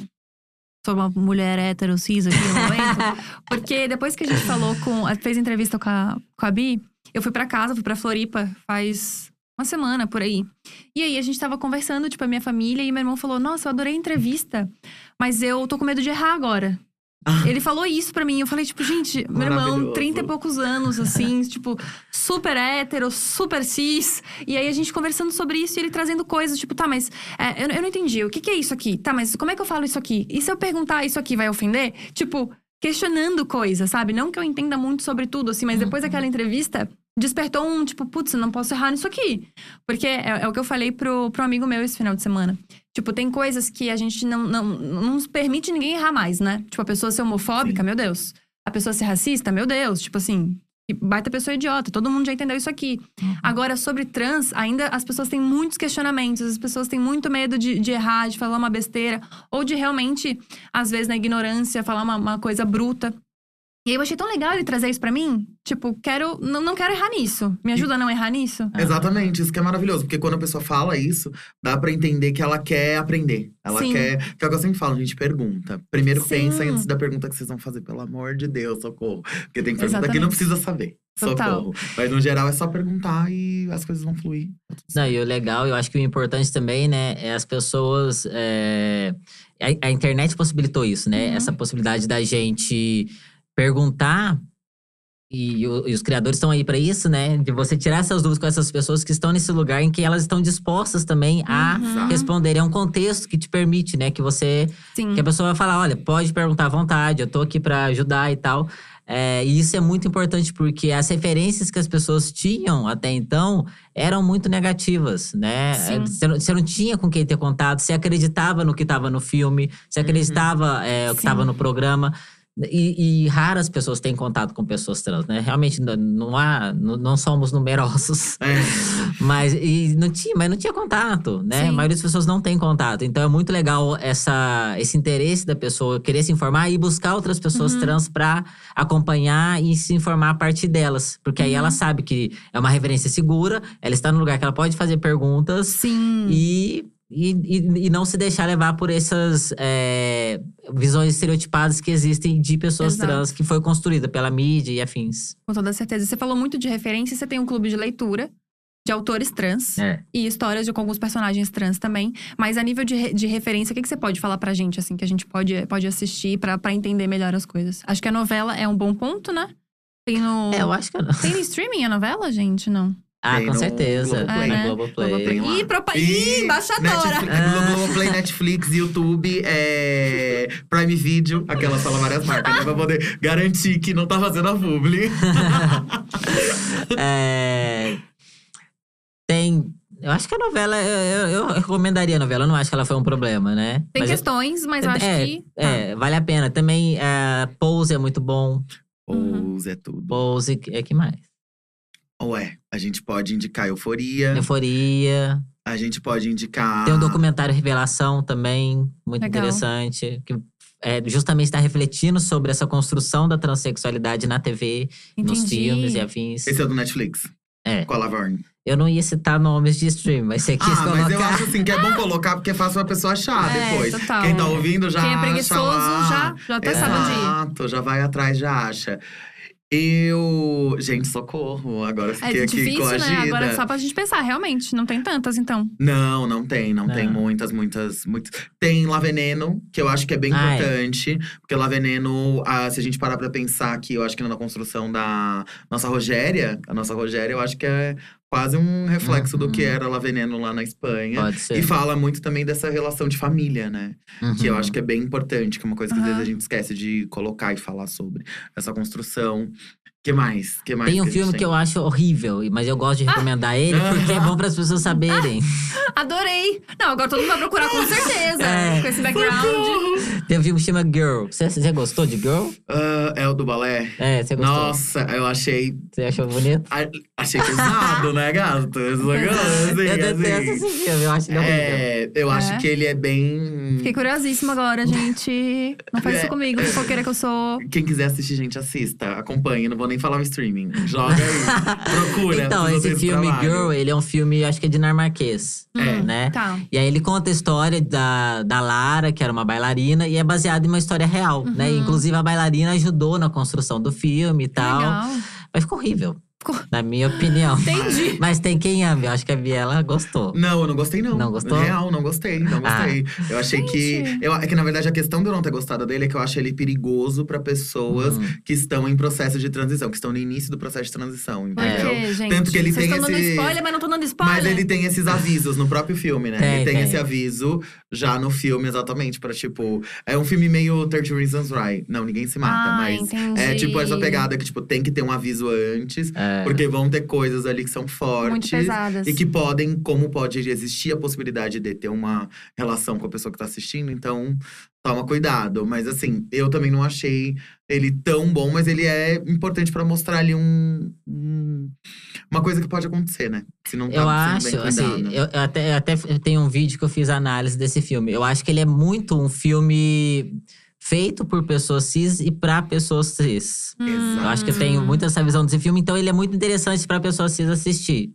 sobre uma mulher hétero cis aqui no momento. porque depois que a gente falou com. fez entrevista com a, com a Bi, eu fui pra casa, fui pra Floripa faz uma semana por aí. E aí a gente tava conversando, tipo, a minha família, e meu irmão falou: Nossa, eu adorei a entrevista, mas eu tô com medo de errar agora. Ah. Ele falou isso pra mim. Eu falei, tipo, gente, meu irmão, Maravilhoso. 30 e poucos anos, assim, tipo, super hétero, super cis. E aí a gente conversando sobre isso e ele trazendo coisas, tipo, tá, mas é, eu, eu não entendi. O que, que é isso aqui? Tá, mas como é que eu falo isso aqui? E se eu perguntar isso aqui vai ofender? Tipo, questionando coisas, sabe? Não que eu entenda muito sobre tudo, assim, mas depois daquela entrevista. Despertou um, tipo, putz, eu não posso errar nisso aqui. Porque é, é o que eu falei pro, pro amigo meu esse final de semana. Tipo, tem coisas que a gente não, não, não nos permite ninguém errar mais, né? Tipo, a pessoa ser homofóbica, Sim. meu Deus. A pessoa ser racista, meu Deus. Tipo assim, baita pessoa idiota. Todo mundo já entendeu isso aqui. Agora, sobre trans, ainda as pessoas têm muitos questionamentos. As pessoas têm muito medo de, de errar, de falar uma besteira. Ou de realmente, às vezes, na ignorância, falar uma, uma coisa bruta. E aí eu achei tão legal ele trazer isso pra mim. Tipo, quero. Não, não quero errar nisso. Me ajuda a não errar nisso? Ah. Exatamente, isso que é maravilhoso. Porque quando a pessoa fala isso, dá pra entender que ela quer aprender. Ela Sim. quer. Que é o que eu sempre falo, a gente pergunta. Primeiro Sim. pensa antes da pergunta que vocês vão fazer, pelo amor de Deus, socorro. Porque tem pergunta que Exatamente. não precisa saber. Total. Socorro. Mas no geral é só perguntar e as coisas vão fluir. Não, e o legal, eu acho que o importante também, né, é as pessoas. é, A, a internet possibilitou isso, né? Uhum. Essa possibilidade da gente perguntar. E, o- e os criadores estão aí para isso, né? De você tirar essas dúvidas com essas pessoas que estão nesse lugar em que elas estão dispostas também a Uhum. responder. É um contexto que te permite, né? Que você Sim. que a pessoa vai falar, olha, pode perguntar à vontade, eu tô aqui pra ajudar e tal. É, e isso é muito importante porque as referências que as pessoas tinham até então eram muito negativas, né? É, Você não, você não tinha com quem ter contato, você acreditava no que estava no filme, você acreditava é, o que estava no programa. E, e raras pessoas têm contato com pessoas trans, né? Realmente não- não há, não, não somos numerosos. É. Mas e não tinha, mas não tinha contato, né? Sim. A maioria das pessoas não tem contato. Então é muito legal essa, esse interesse da pessoa querer se informar e buscar outras pessoas Uhum. trans pra acompanhar e se informar a partir delas. Porque aí Uhum. ela sabe que é uma referência segura, ela está no lugar que ela pode fazer perguntas Sim. e. E, e, e não se deixar levar por essas é, visões estereotipadas que existem de pessoas Exato. trans, que foi construída pela mídia e afins. Com toda certeza. Você falou muito de referência, você tem um clube de leitura de autores trans. É. E histórias de com alguns personagens trans também. Mas a nível de, de referência, o que, que você pode falar pra gente, assim, que a gente pode, pode assistir pra, pra entender melhor as coisas? Acho que a novela é um bom ponto, né? Tem no. É, eu acho que. Tem no streaming a novela, gente? Não. Ah, Tem com certeza. Globoplay. É, né? Globoplay. Lá. Ih, propa... E Ih, embaixadora! Netflix, Ah. Globoplay, Netflix, YouTube, é, Prime Video, aquela fala várias marcas, né? Pra poder garantir que não tá fazendo a publi. É, Tem. Eu acho que a novela, eu, eu- eu recomendaria a novela, eu não acho que ela foi um problema, né? Tem Mas eu- questões, mas eu acho é, que. tá. É, vale a pena. Também é, Pose é muito bom. Uhum. Pose é tudo. Pose, é que mais? Ué, a gente pode indicar Euforia, Euforia. a gente pode indicar… Tem um documentário Revelação também, muito Legal. interessante. Que é, justamente está refletindo sobre essa construção da transexualidade na TV, nos Entendi. filmes e afins. Esse é do Netflix, É. com a Laverne. Eu não ia citar nomes de stream, mas você quis Ah, colocar. mas eu acho assim que é bom colocar porque é fácil a pessoa achar É, depois. total. Quem tá ouvindo já Quem é acha preguiçoso lá. já, já até sabe onde ir. Exato, já vai atrás, já acha. Eu. Gente, socorro. Agora eu fiquei É aqui difícil, coagida. né? Agora é só pra gente pensar, realmente. Não tem tantas, então. Não, não tem, não, tem Não. muitas, muitas, muitas. Tem La Veneno, que eu acho que é bem Ai. importante. Porque La Veneno, ah, se a gente parar pra pensar aqui, eu acho que na construção da nossa Rogéria, a nossa Rogéria, eu acho que é quase um reflexo do que Uhum. era La Veneno lá na Espanha. Pode ser. E fala muito também dessa relação de família, né? Que eu Uhum. acho que é bem importante, que é uma coisa que às vezes a gente esquece de colocar e falar sobre. Essa construção. Que mais? que mais Tem um que filme que eu acho horrível, mas eu gosto de Ah! recomendar ele porque é bom para as pessoas saberem. Adorei! Não, agora todo mundo vai procurar com certeza. É. Com esse background. Tem um filme que chama Girl. Você, você gostou de Girl? Ah, é o do balé? É, você gostou? Nossa, eu achei. Você achou bonito? a- Achei pesado, né, gato? Assim, eu assim. detesto esse filme, eu acho ele horrível. É, eu acho É? que ele é bem. Fiquei curiosíssima agora, gente. Não faz isso É. comigo, fofoqueira que eu sou. Quem quiser assistir, gente, assista. Acompanhe. Não vou nem falar o streaming. Joga aí. Procura. Então, esse filme. Girl, ele é um filme, acho que é dinamarquês. É. Né? Tá. E aí ele conta a história da, da Lara, que era uma bailarina, e é baseado em uma história real, né? Uhum. Inclusive, a bailarina ajudou na construção do filme e tal. Legal. Mas ficou horrível, na minha opinião. Entendi. Mas tem quem ama, eu acho que a Biela gostou. Não, eu não gostei, não. Não gostou? Real, não gostei, não Ah. gostei. Eu achei que. Eu, é que, na verdade, a questão de eu não ter gostado dele é que eu acho ele perigoso pra pessoas Hum. que estão em processo de transição, que estão no início do processo de transição, entendeu? quê, gente? Tanto que ele Vocês tem estão dando esse- spoiler, mas não tô dando spoiler. Mas ele tem esses avisos no próprio filme, né? Tem, ele tem, tem. esse aviso já no filme, exatamente, pra tipo. É um filme meio 30 Reasons Why. Não, ninguém se mata, Ah, mas. entendi. É tipo essa pegada que, tipo, tem que ter um aviso antes, É. porque vão ter coisas ali que são Muito fortes. pesadas. E que podem, como pode existir a possibilidade de ter uma relação com a pessoa que tá assistindo, então toma cuidado. Mas assim, eu também não achei ele tão bom, mas ele é importante pra mostrar ali um, um- uma coisa que pode acontecer, né? Se não tá Eu sendo acho, bem assim, cuidado. eu, eu até, eu até tenho um vídeo que eu fiz análise desse filme. Eu acho que ele é muito um filme feito por pessoas cis e pra pessoas cis. Hum. Eu acho que eu tenho muito essa visão desse filme, então ele é muito interessante pra pessoa cis assistir.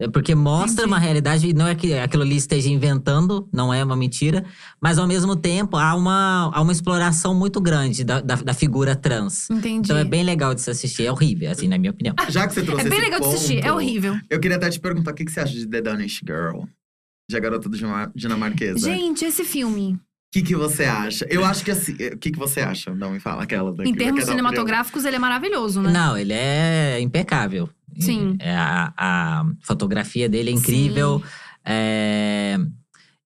É Porque mostra Entendi. uma realidade, e não é que aquilo ali esteja inventando, não é uma mentira, mas ao mesmo tempo há uma, há uma exploração muito grande da, da, da figura trans. Entendi. Então é bem legal de se assistir, é horrível, assim, na minha opinião. Já que você trouxe É bem esse legal de assistir, é ponto, horrível. Eu queria até te perguntar o que, que você acha de The Danish Girl? De A Garota Dinamarquesa. O Gente, esse filme, que, que você acha? Eu acho que assim. O que, que você acha? Não me fala aquela daqui. em termos cinematográficos, ele é maravilhoso, né? Não, ele é impecável. Sim. É, a, a fotografia dele é incrível. É,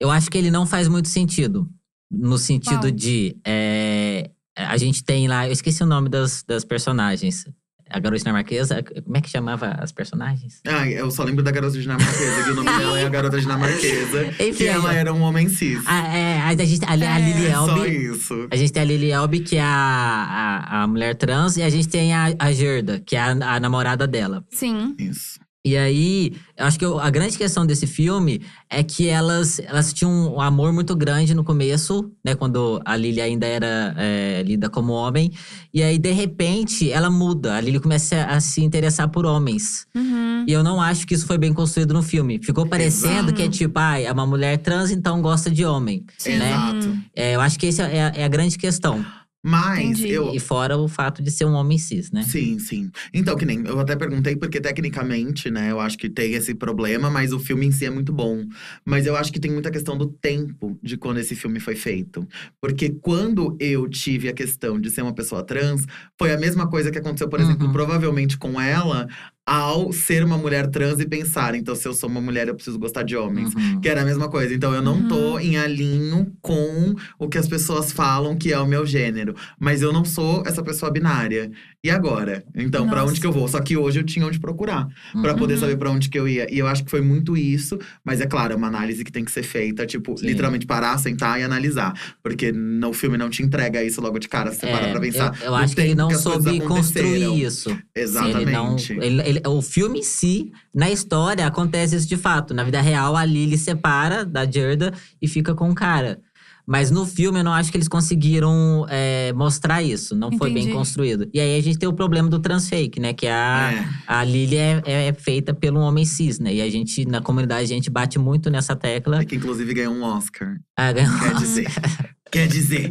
eu acho que ele não faz muito sentido. No sentido Qual? de. é, a gente tem lá. Eu esqueci o nome das, das personagens. A garota dinamarquesa. Como é que chamava as personagens? Ai, eu só lembro da garota dinamarquesa, que o nome dela é a garota dinamarquesa. Enfim, que ela era um homem cis. A, é, a, gente, a, a É, Lily Só Elbe. isso. A gente tem a Lily Elbe, que é a, a, a mulher trans, e a gente tem a, a Gerda, que é a, a namorada dela. Sim. Isso. E aí, eu acho que eu- a grande questão desse filme é que elas, elas tinham um amor muito grande no começo, né? Quando a Lily ainda era é, lida como homem. E aí, de repente, ela muda. A Lily começa a se interessar por homens. Uhum. E eu não acho que isso foi bem construído no filme. Ficou parecendo Exato. que é tipo, ah, é uma mulher trans, então gosta de homem. Sim. Né? Exato. É, eu acho que essa é, a- é a grande questão. Mas Entendi. eu. E fora o fato de ser um homem cis, né? Sim, sim. Então, que nem eu até perguntei, porque tecnicamente, né, eu acho que tem esse problema, mas o filme em si é muito bom. Mas eu acho que tem muita questão do tempo de quando esse filme foi feito. Porque quando eu tive a questão de ser uma pessoa trans, foi a mesma coisa que aconteceu, por exemplo, Uhum. provavelmente com ela, ao ser uma mulher trans e pensar, então, se eu sou uma mulher, eu preciso gostar de homens. Uhum. Que era a mesma coisa. Então eu não tô em alinho com o que as pessoas falam que é o meu gênero. Mas eu não sou essa pessoa binária. E agora? Então, pra Nossa. onde que eu vou? Só que hoje eu tinha onde procurar. Pra Uhum. poder saber pra onde que eu ia. E eu acho que foi muito isso. Mas é claro, é uma análise que tem que ser feita. Tipo, Sim. literalmente parar, sentar e analisar. Porque no filme não te entrega isso logo de cara. Você para É, pra pensar. Eu, eu acho que ele não coisas soube construir isso. Exatamente. Ele não, ele- ele- o filme em si, na história, acontece isso de fato. Na vida real, a Lily separa da Gerda e fica com o cara. Mas no filme, eu não acho que eles conseguiram é, mostrar isso. Não foi bem Entendi. construído. E aí, a gente tem o problema do transfake, né? Que a, É. a Lily é, é feita pelo homem cis, né? E a gente, na comunidade, a gente bate muito nessa tecla. É que inclusive ganhou um Oscar. Ah, ganhou- Quer dizer. Quer dizer.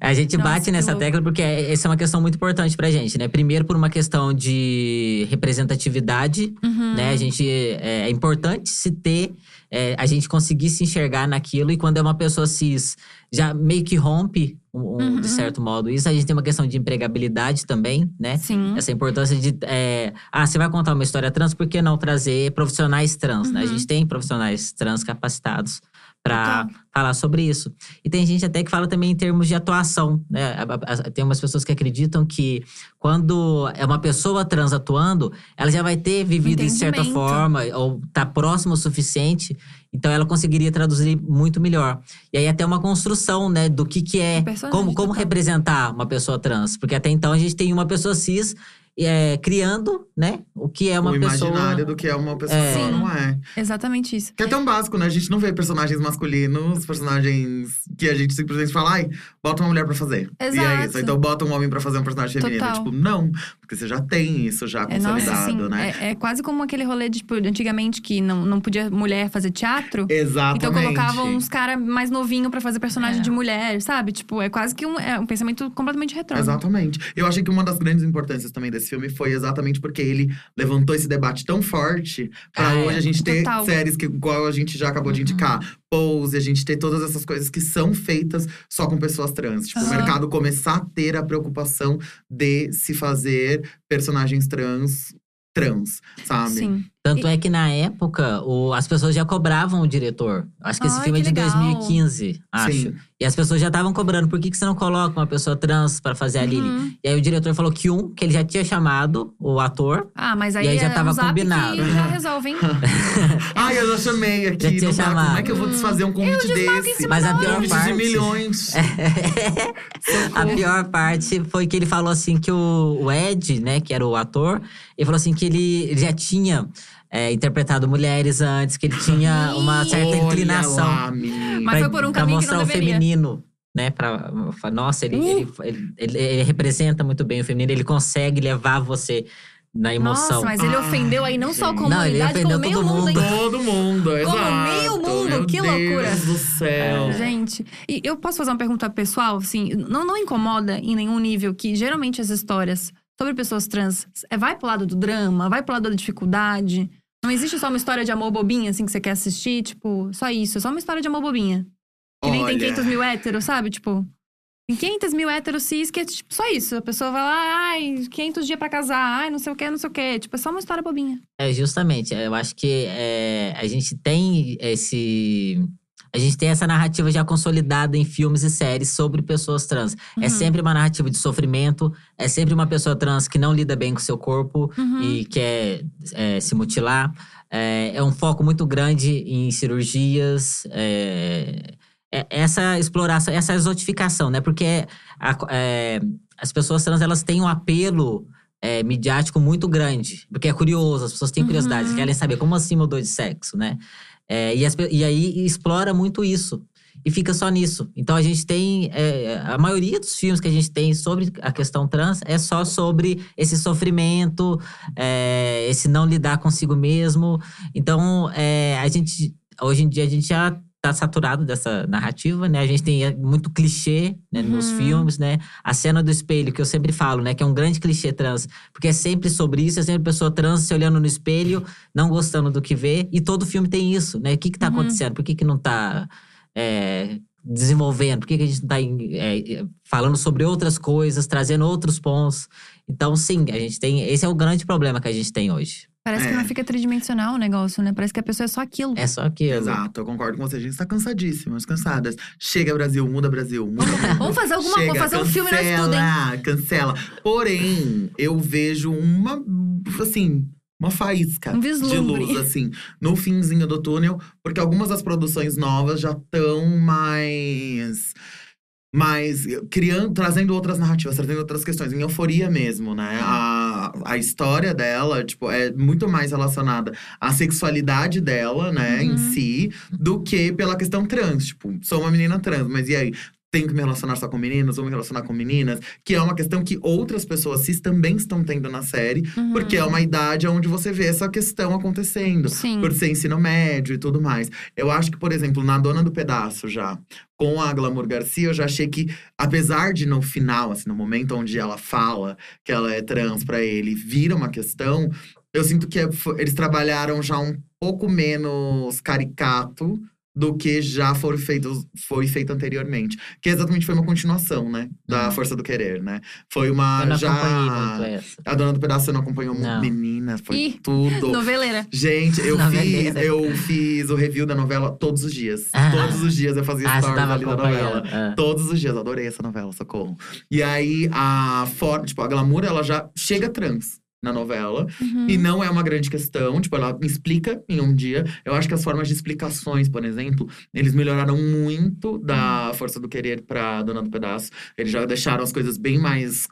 A gente Nossa, bate nessa tecla porque é- essa é uma questão muito importante pra gente, né? Primeiro, por uma questão de representatividade, Uhum. né? A gente é, é importante se ter, é, a gente conseguir se enxergar naquilo, e quando é uma pessoa cis, já meio que rompe, um- um, Uhum. de certo modo, isso. A gente tem uma questão de empregabilidade também, né? Sim. Essa importância de. é, ah, você vai contar uma história trans, por que não trazer profissionais trans, né? A Uhum. gente tem profissionais trans capacitados para falar sobre isso. E tem gente até que fala também em termos de atuação, né? Tem umas pessoas que acreditam que quando é uma pessoa trans atuando, ela já vai ter vivido de certa forma, ou tá próximo o suficiente, então ela conseguiria traduzir muito melhor. E aí até uma construção, né, do que que é, como, como representar uma pessoa trans. Porque até então a gente tem uma pessoa cis é, criando, né, o que é uma o pessoa… imaginário do que é uma pessoa É. que ela não é. Exatamente isso. Que é tão básico, né? A gente não vê personagens masculinos, personagens que a gente simplesmente fala, ai, bota uma mulher pra fazer. E é Exato. isso. Então bota um homem pra fazer um personagem feminino. Total. Tipo, não, porque você já tem isso já É, nossa, consolidado, assim, né? é, é quase como aquele rolê de, tipo, antigamente que não, não podia mulher fazer teatro. Exatamente. Então colocavam uns caras mais novinhos pra fazer personagem É. de mulher, sabe? Tipo, é quase que um, é um pensamento completamente retrô. Exatamente. Eu achei que uma das grandes importâncias também desse filme foi exatamente porque ele levantou esse debate tão forte pra Ah, é. hoje a gente ter Total. séries que, igual a gente já acabou de Uhum. indicar, Pose, a gente ter todas essas coisas que são feitas só com pessoas trans. Tipo, o Aham. mercado começar a ter a preocupação de se fazer personagens trans trans, sabe? Sim. Tanto é que na época, o- as pessoas já cobravam o diretor. Acho que esse Ai, filme é que de legal. 2015, acho. Sim. E as pessoas já estavam cobrando. Por que, que você não coloca uma pessoa trans pra fazer a Lily? Uhum. E aí o diretor falou que um, que ele já tinha chamado o ator. Ah, mas aí, E aí já é tava um combinado. que já resolve, hein? Ai, eu já chamei Já aqui. tinha Não dá, como chamado. é que eu vou desfazer um convite em desse? cima Mas da a pior Convite parte. de milhões. A pior parte foi que ele falou assim que o, o Ed, né, que era o ator, ele falou assim que ele já tinha é, interpretado mulheres antes, que ele tinha uma certa Olha inclinação. lá. Mas foi por um pra caminho que mostrar não o deveria. feminino, né? Pra, nossa, ele, Uh! ele, ele, ele- ele representa muito bem o feminino, ele consegue levar você na emoção. Nossa, mas ele Ah, ofendeu aí não só a gente. Não, ele comunidade, ofendeu como meio todo mundo, hein? Todo mundo, exato. meio mundo, Meu que Deus loucura. do céu. Gente, e eu posso fazer uma pergunta pessoal, assim, não, não incomoda em nenhum nível que geralmente as histórias sobre pessoas trans é, vai pro lado do drama, vai pro lado da dificuldade. Não existe só uma história de amor bobinha, assim, que você quer assistir, tipo, só isso, é só uma história de amor bobinha. Que nem tem Olha. 500 mil héteros, sabe? Tipo, tem 500 mil héteros cis que é tipo, só isso. A pessoa vai lá, ai, 500 dias pra casar, ai, não sei o que, não sei o que. Tipo, é só uma história bobinha. É, justamente. Eu acho que é, a gente tem esse. A gente tem essa narrativa já consolidada em filmes e séries sobre pessoas trans. É Uhum. sempre uma narrativa de sofrimento, é sempre uma pessoa trans que não lida bem com seu corpo Uhum. e quer é, se mutilar. É, é um foco muito grande em cirurgias. é, é- essa exploração, essa exotificação, né? Porque a- é, as pessoas trans elas têm um apelo é, midiático muito grande. Porque é curioso, as pessoas têm curiosidade, Uhum. querem saber como assim mudou de sexo, né? É, e, as e aí explora muito isso. E fica só nisso. Então a gente tem. é, a maioria dos filmes que a gente tem sobre a questão trans é só sobre esse sofrimento, é, esse não lidar consigo mesmo. Então, é, a gente. Hoje em dia a gente já tá saturado dessa narrativa, né? A gente tem é, muito clichê né, nos Uhum. filmes, né? A cena do espelho, que eu sempre falo, né? Que é um grande clichê trans. Porque é sempre sobre isso, é sempre pessoa trans se olhando no espelho, não gostando do que vê. E todo filme tem isso, né? O que que tá Uhum. acontecendo? Por que que não tá é, desenvolvendo? Por que que a gente não tá em- é, falando sobre outras coisas, trazendo outros pontos? Então, sim, a gente tem… Esse é o grande problema que a gente tem hoje. Parece que É. não fica tridimensional o negócio, né? Parece que a pessoa é só aquilo. É só aquilo. Exato, eu concordo com você. A gente tá cansadíssimas, cansadas. Chega, Brasil, muda, Brasil. Muda. Vamos fazer alguma Chega, coisa, fazer um filme nós tudo, hein? Cancela, cancela. Porém, eu vejo uma, assim, uma faísca Um de luz, assim, no finzinho do túnel. Porque algumas das produções novas já estão mais… Mais criando, trazendo outras narrativas, trazendo outras questões, em euforia mesmo, né? A, a história dela, tipo, é muito mais relacionada à sexualidade dela, né, em Uhum. si, do que pela questão trans. Tipo, sou uma menina trans, mas e aí? Tenho que me relacionar só com meninos, vou me relacionar com meninas, que é uma questão que outras pessoas cis também estão tendo na série, Uhum. porque é uma idade onde você vê essa questão acontecendo. Sim. Por ser ensino médio e tudo mais. Eu acho que, por exemplo, na Dona do Pedaço já, com a Glamour Garcia, eu já achei que, apesar de no final, assim, no momento onde ela fala que ela é trans pra ele, vira uma questão, eu sinto que é- eles trabalharam já um pouco menos caricato do que já foi feito, foi feito anteriormente. Que exatamente foi uma continuação, né? Da Uhum. Força do Querer, né? Foi uma. Eu não já... acompanhei muito essa. A Dona do Pedaço não acompanhou muito. Não. Menina, foi Ih, tudo. Noveleira. Gente, eu Não, fiz, eu fiz o review da novela todos os dias. Ah. Todos os dias eu fazia Ah, stories ali da novela. Ah. Todos os dias, eu adorei essa novela, socorro. E aí, a forma, tipo, a Glamour, ela já chega trans na novela. Uhum. E não é uma grande questão, tipo, ela explica em um dia. Eu acho que as formas de explicações, por exemplo, eles melhoraram muito da Força do Querer pra Dona do Pedaço. Eles já deixaram as coisas bem mais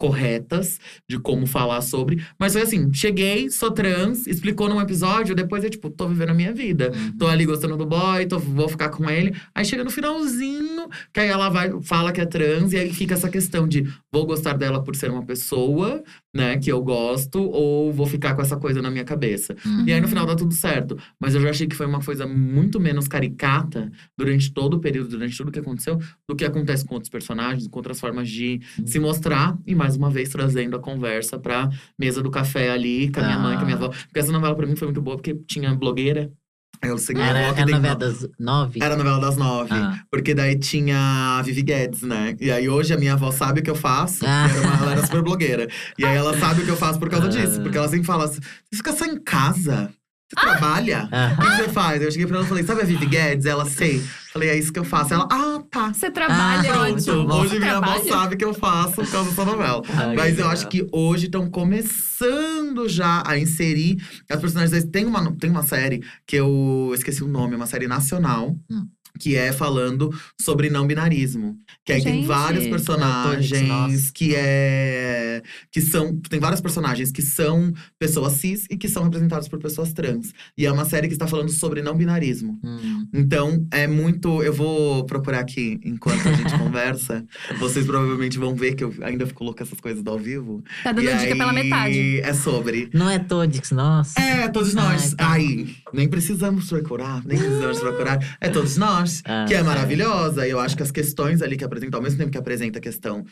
corretas de como falar sobre. Mas foi assim, cheguei, sou trans, explicou num episódio, depois eu, tipo, tô vivendo a minha vida. Uhum. Tô ali gostando do boy, tô, vou ficar com ele. Aí chega no finalzinho, que aí ela vai, fala que é trans, e aí fica essa questão de vou gostar dela por ser uma pessoa, né, que eu gosto, ou vou ficar com essa coisa na minha cabeça. Uhum. E aí no final dá tudo certo. Mas eu já achei que foi uma coisa muito menos caricata durante todo o período, durante tudo que aconteceu, do que acontece com outros personagens, com outras formas de Uhum. se mostrar. E mais uma vez trazendo a conversa pra mesa do café ali, com a minha mãe, com a minha Ah. avó. Porque essa novela pra mim foi muito boa, porque tinha blogueira. Eu segui Era, a novela no- das nove? Era a novela das nove. Ah. Porque daí tinha a Vivi Guedes, né? E aí hoje a minha avó sabe o que eu faço. Ah. Era uma- ela era super blogueira. E aí ela sabe o que eu faço por causa Ah. disso. Porque ela sempre fala assim: você fica só em casa? Você trabalha? Ah. O que você faz? Eu cheguei pra ela e falei, sabe a Vivi Guedes? Ela sei. Falei, é isso que eu faço. Ela, ah, tá. Você trabalha, Ah, ótimo. Hoje minha avó sabe que eu faço por causa dessa novela. Ah, Mas eu legal. acho que hoje estão começando já a inserir as personagens. Tem uma, tem uma série que eu esqueci o nome, é uma série nacional. Hum. Que é falando sobre não binarismo. Que aí tem Gente. vários Nossa. personagens que é. Que são. Tem vários personagens que são pessoas cis e que são representados por pessoas trans. E é uma série que está falando sobre não binarismo. Hum. Então, é muito. Eu vou procurar aqui enquanto a gente conversa. Vocês provavelmente vão ver que eu ainda fico louca essas coisas do ao vivo. Tá dando E dica pela aí, metade. É sobre. Não é Todix, nossa. É, todos nós. Ai, tá. Aí, nem precisamos procurar, nem precisamos procurar. É todos nós, Ah, que é certo. maravilhosa. E eu acho que as questões ali que apresenta, ao mesmo tempo que apresenta a questão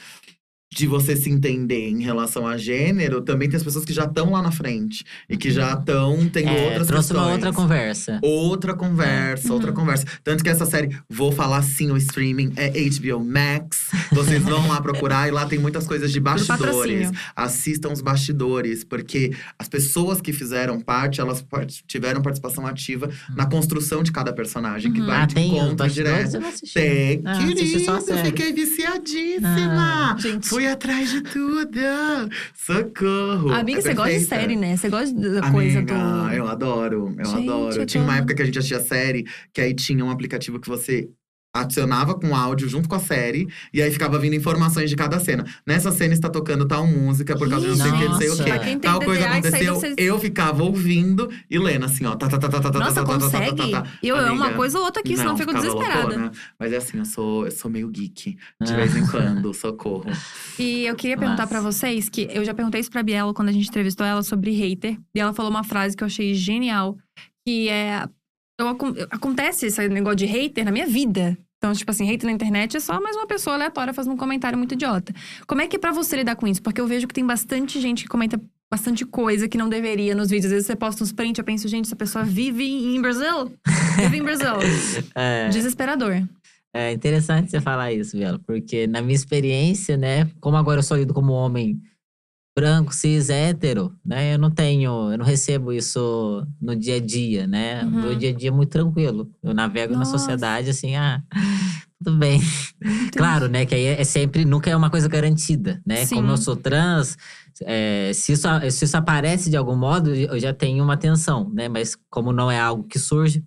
de você se entender em relação a gênero, também tem as pessoas que já estão lá na frente e que já estão tendo É, outras trouxe questões. uma outra conversa. Outra conversa, É. outra Uhum. conversa. Tanto que essa série, vou falar sim, o streaming é HBO Max. Vocês vão lá procurar e lá tem muitas coisas de bastidores. Assistam os bastidores, porque as pessoas que fizeram parte, elas part- tiveram participação ativa na construção de cada personagem, que Uhum. vai Ah, de encontro direto. Eu não assisti. Tem, Ah, assisti querido, só a série. fiquei viciadíssima. Ah. Gente. Fui atrás de tudo. Socorro. Amiga, É você gosta de série, né? Você gosta da coisa Amiga, do. eu adoro, eu Gente, adoro. eu Tinha uma tô- época que a gente assistia série, que aí tinha um aplicativo que você adicionava com áudio junto com a série, e aí ficava vindo informações de cada cena. Nessa cena está tocando tal música por causa de não sei o que, não sei o quê. Quem Tal coisa aconteceu, vocês- eu ficava ouvindo e lendo assim, ó. Tá, tá, tá, tá, tá, tá, Nossa, tá, tá, tá, tá, consegue? tá. Eu amo uma coisa ou outra aqui, senão eu fico desesperada. loucona. Mas é assim, eu sou, eu sou meio geek. De Ah. vez em quando, socorro. E eu queria perguntar pra vocês que eu já perguntei isso pra Biela quando a gente entrevistou ela sobre hater. E ela falou uma frase que eu achei genial, que é eu, acon- acontece esse negócio de hater na minha vida. Então, tipo assim, hater na internet é só mais uma pessoa aleatória fazendo um comentário muito idiota. Como é que é pra você lidar com isso? Porque eu vejo que tem bastante gente que comenta bastante coisa que não deveria nos vídeos. Às vezes você posta uns prints, eu penso, gente, essa pessoa vive em Brasil? Vive em Brasil. É, Desesperador. é interessante você falar isso, Viela, porque na minha experiência, né, como agora eu sou lido como homem branco, cis, hétero, né, eu não tenho, eu não recebo isso no dia a dia, né? Uhum. meu dia a dia é muito tranquilo. Eu navego Nossa. na sociedade assim, ah, tudo bem. Claro, né? Que aí é sempre, nunca é uma coisa garantida, né? Sim. Como eu sou trans, é, se, isso, se isso aparece de algum modo, eu já tenho uma atenção, né? Mas como não é algo que surge,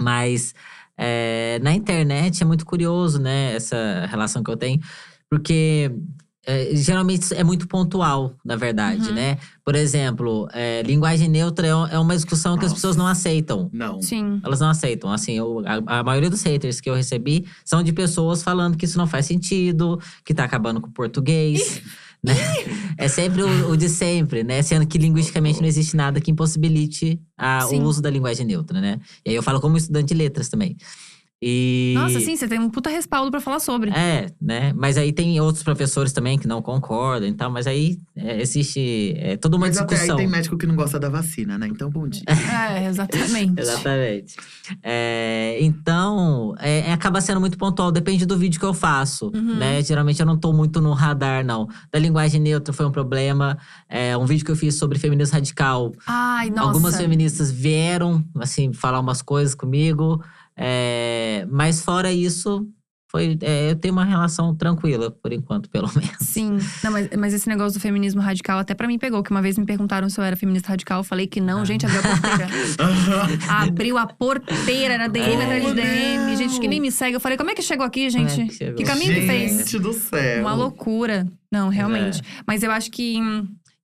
mas é, na internet é muito curioso, né? Essa relação que eu tenho, porque é, geralmente é muito pontual, na verdade, Uhum. né? Por exemplo, é, linguagem neutra é é uma discussão que as Nossa. pessoas não aceitam. Não. Sim. Elas não aceitam. Assim, eu- a, a maioria dos haters que eu recebi são de pessoas falando que isso não faz sentido, que tá acabando com o português. Né? É sempre o, o de sempre, né? Sendo que linguisticamente não existe nada que impossibilite a- o uso da linguagem neutra, né? E aí eu falo como estudante de letras também. E… Nossa, sim, você tem um puta respaldo pra falar sobre. É, né? Mas aí tem outros professores também que não concordam e tal, mas aí é, existe é, toda uma Mas até aí discussão. tem médico que não gosta da vacina, né? Então, bom dia. É, exatamente. Exatamente. É, então, é, é, acaba sendo muito pontual, depende do vídeo que eu faço, Uhum. né? Geralmente eu não tô muito no radar, não. Da linguagem neutra foi um problema. É, um vídeo que eu fiz sobre feminismo radical. Ai, nossa. Algumas feministas vieram, assim, falar umas coisas comigo. É, mas fora isso, foi, é, eu tenho uma relação tranquila, por enquanto, pelo menos. Sim. Não, mas, mas esse negócio do feminismo radical até pra mim pegou. Que uma vez me perguntaram se eu era feminista radical. Eu falei que não. Ah. Gente, abriu a porteira. abriu a porteira na DM atrás de DM. não. Gente que nem me segue. Eu falei, como é que chegou aqui, Como é gente? que chegou? Que caminho que fez? Gente do céu. Uma loucura. Não, realmente. É. Mas eu acho que.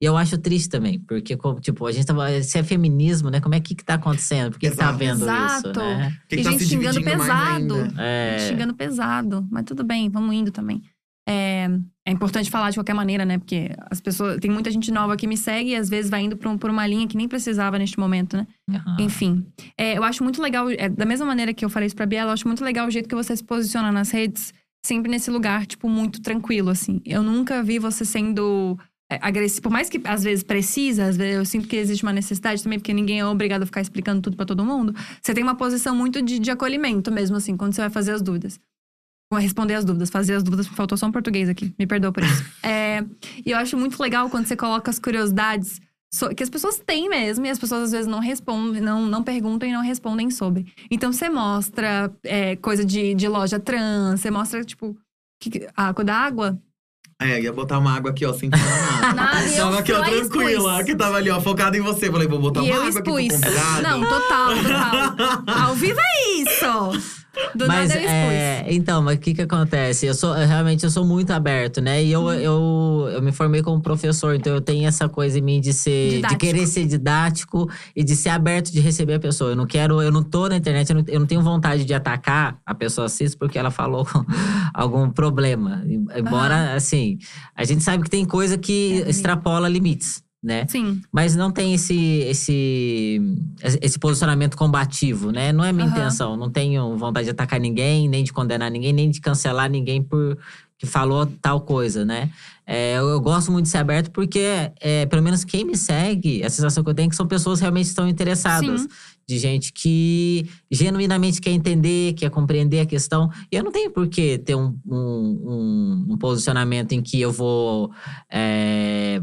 E eu acho triste também, porque, tipo, a gente tava. Se é feminismo, né? Como é que, que tá acontecendo? Por que, que tá Exato. havendo Exato. isso, né? Que Tem tá gente se xingando pesado. É. xingando pesado. Mas tudo bem, vamos indo também. É, é importante falar de qualquer maneira, né? Porque as pessoas. Tem muita gente nova que me segue e às vezes vai indo por, um- por uma linha que nem precisava neste momento, né? Aham. Enfim. É, eu acho muito legal, é, da mesma maneira que eu falei isso pra Biela, eu acho muito legal o jeito que você se posiciona nas redes, sempre nesse lugar, tipo, muito tranquilo, assim. Eu nunca vi você sendo é, agressivo. Por mais que às vezes precisa, às vezes eu sinto que existe uma necessidade também, porque ninguém é obrigado a ficar explicando tudo pra todo mundo. Você tem uma posição muito de, de acolhimento mesmo, assim, quando você vai fazer as dúvidas. Responder as dúvidas, fazer as dúvidas, faltou só um português aqui, me perdoa por isso. É, e eu acho muito legal quando você coloca as curiosidades que as pessoas têm mesmo, e as pessoas às vezes não respondem, não, não perguntam e não respondem sobre. Então você mostra é, coisa de, de loja trans, você mostra, tipo, que- a água da água. É, ia botar uma água aqui, ó, sem falar nada. Nada, eu Tava aqui, ó, tranquila. expus. Que tava ali, ó, focada em você. Falei, vou botar e uma eu água aqui pro expus. convidado. Não, total, total. Ao vivo é isso! Do mas nada eu é, então, mas o que que acontece? Eu sou eu, realmente eu sou muito aberto, né? E eu, Uhum. eu, eu me formei como professor, então eu tenho essa coisa em mim de ser de Didático. querer ser didático e de ser aberto de receber a pessoa. Eu não quero, eu não tô na internet, eu não, eu não tenho vontade de atacar a pessoa cis porque ela falou algum problema. Embora assim, a gente sabe que tem coisa que É, extrapola limites, né? Sim. Mas não tem esse, esse, esse posicionamento combativo, né? Não é minha Aham. intenção. Não tenho vontade de atacar ninguém, nem de condenar ninguém, nem de cancelar ninguém por que falou tal coisa, né? É, eu, eu gosto muito de ser aberto porque, é, pelo menos quem me segue, a sensação que eu tenho é que são pessoas que realmente estão interessadas. Sim. De gente que genuinamente quer entender, quer compreender a questão. E eu não tenho por que ter um, um, um- um posicionamento em que eu vou é,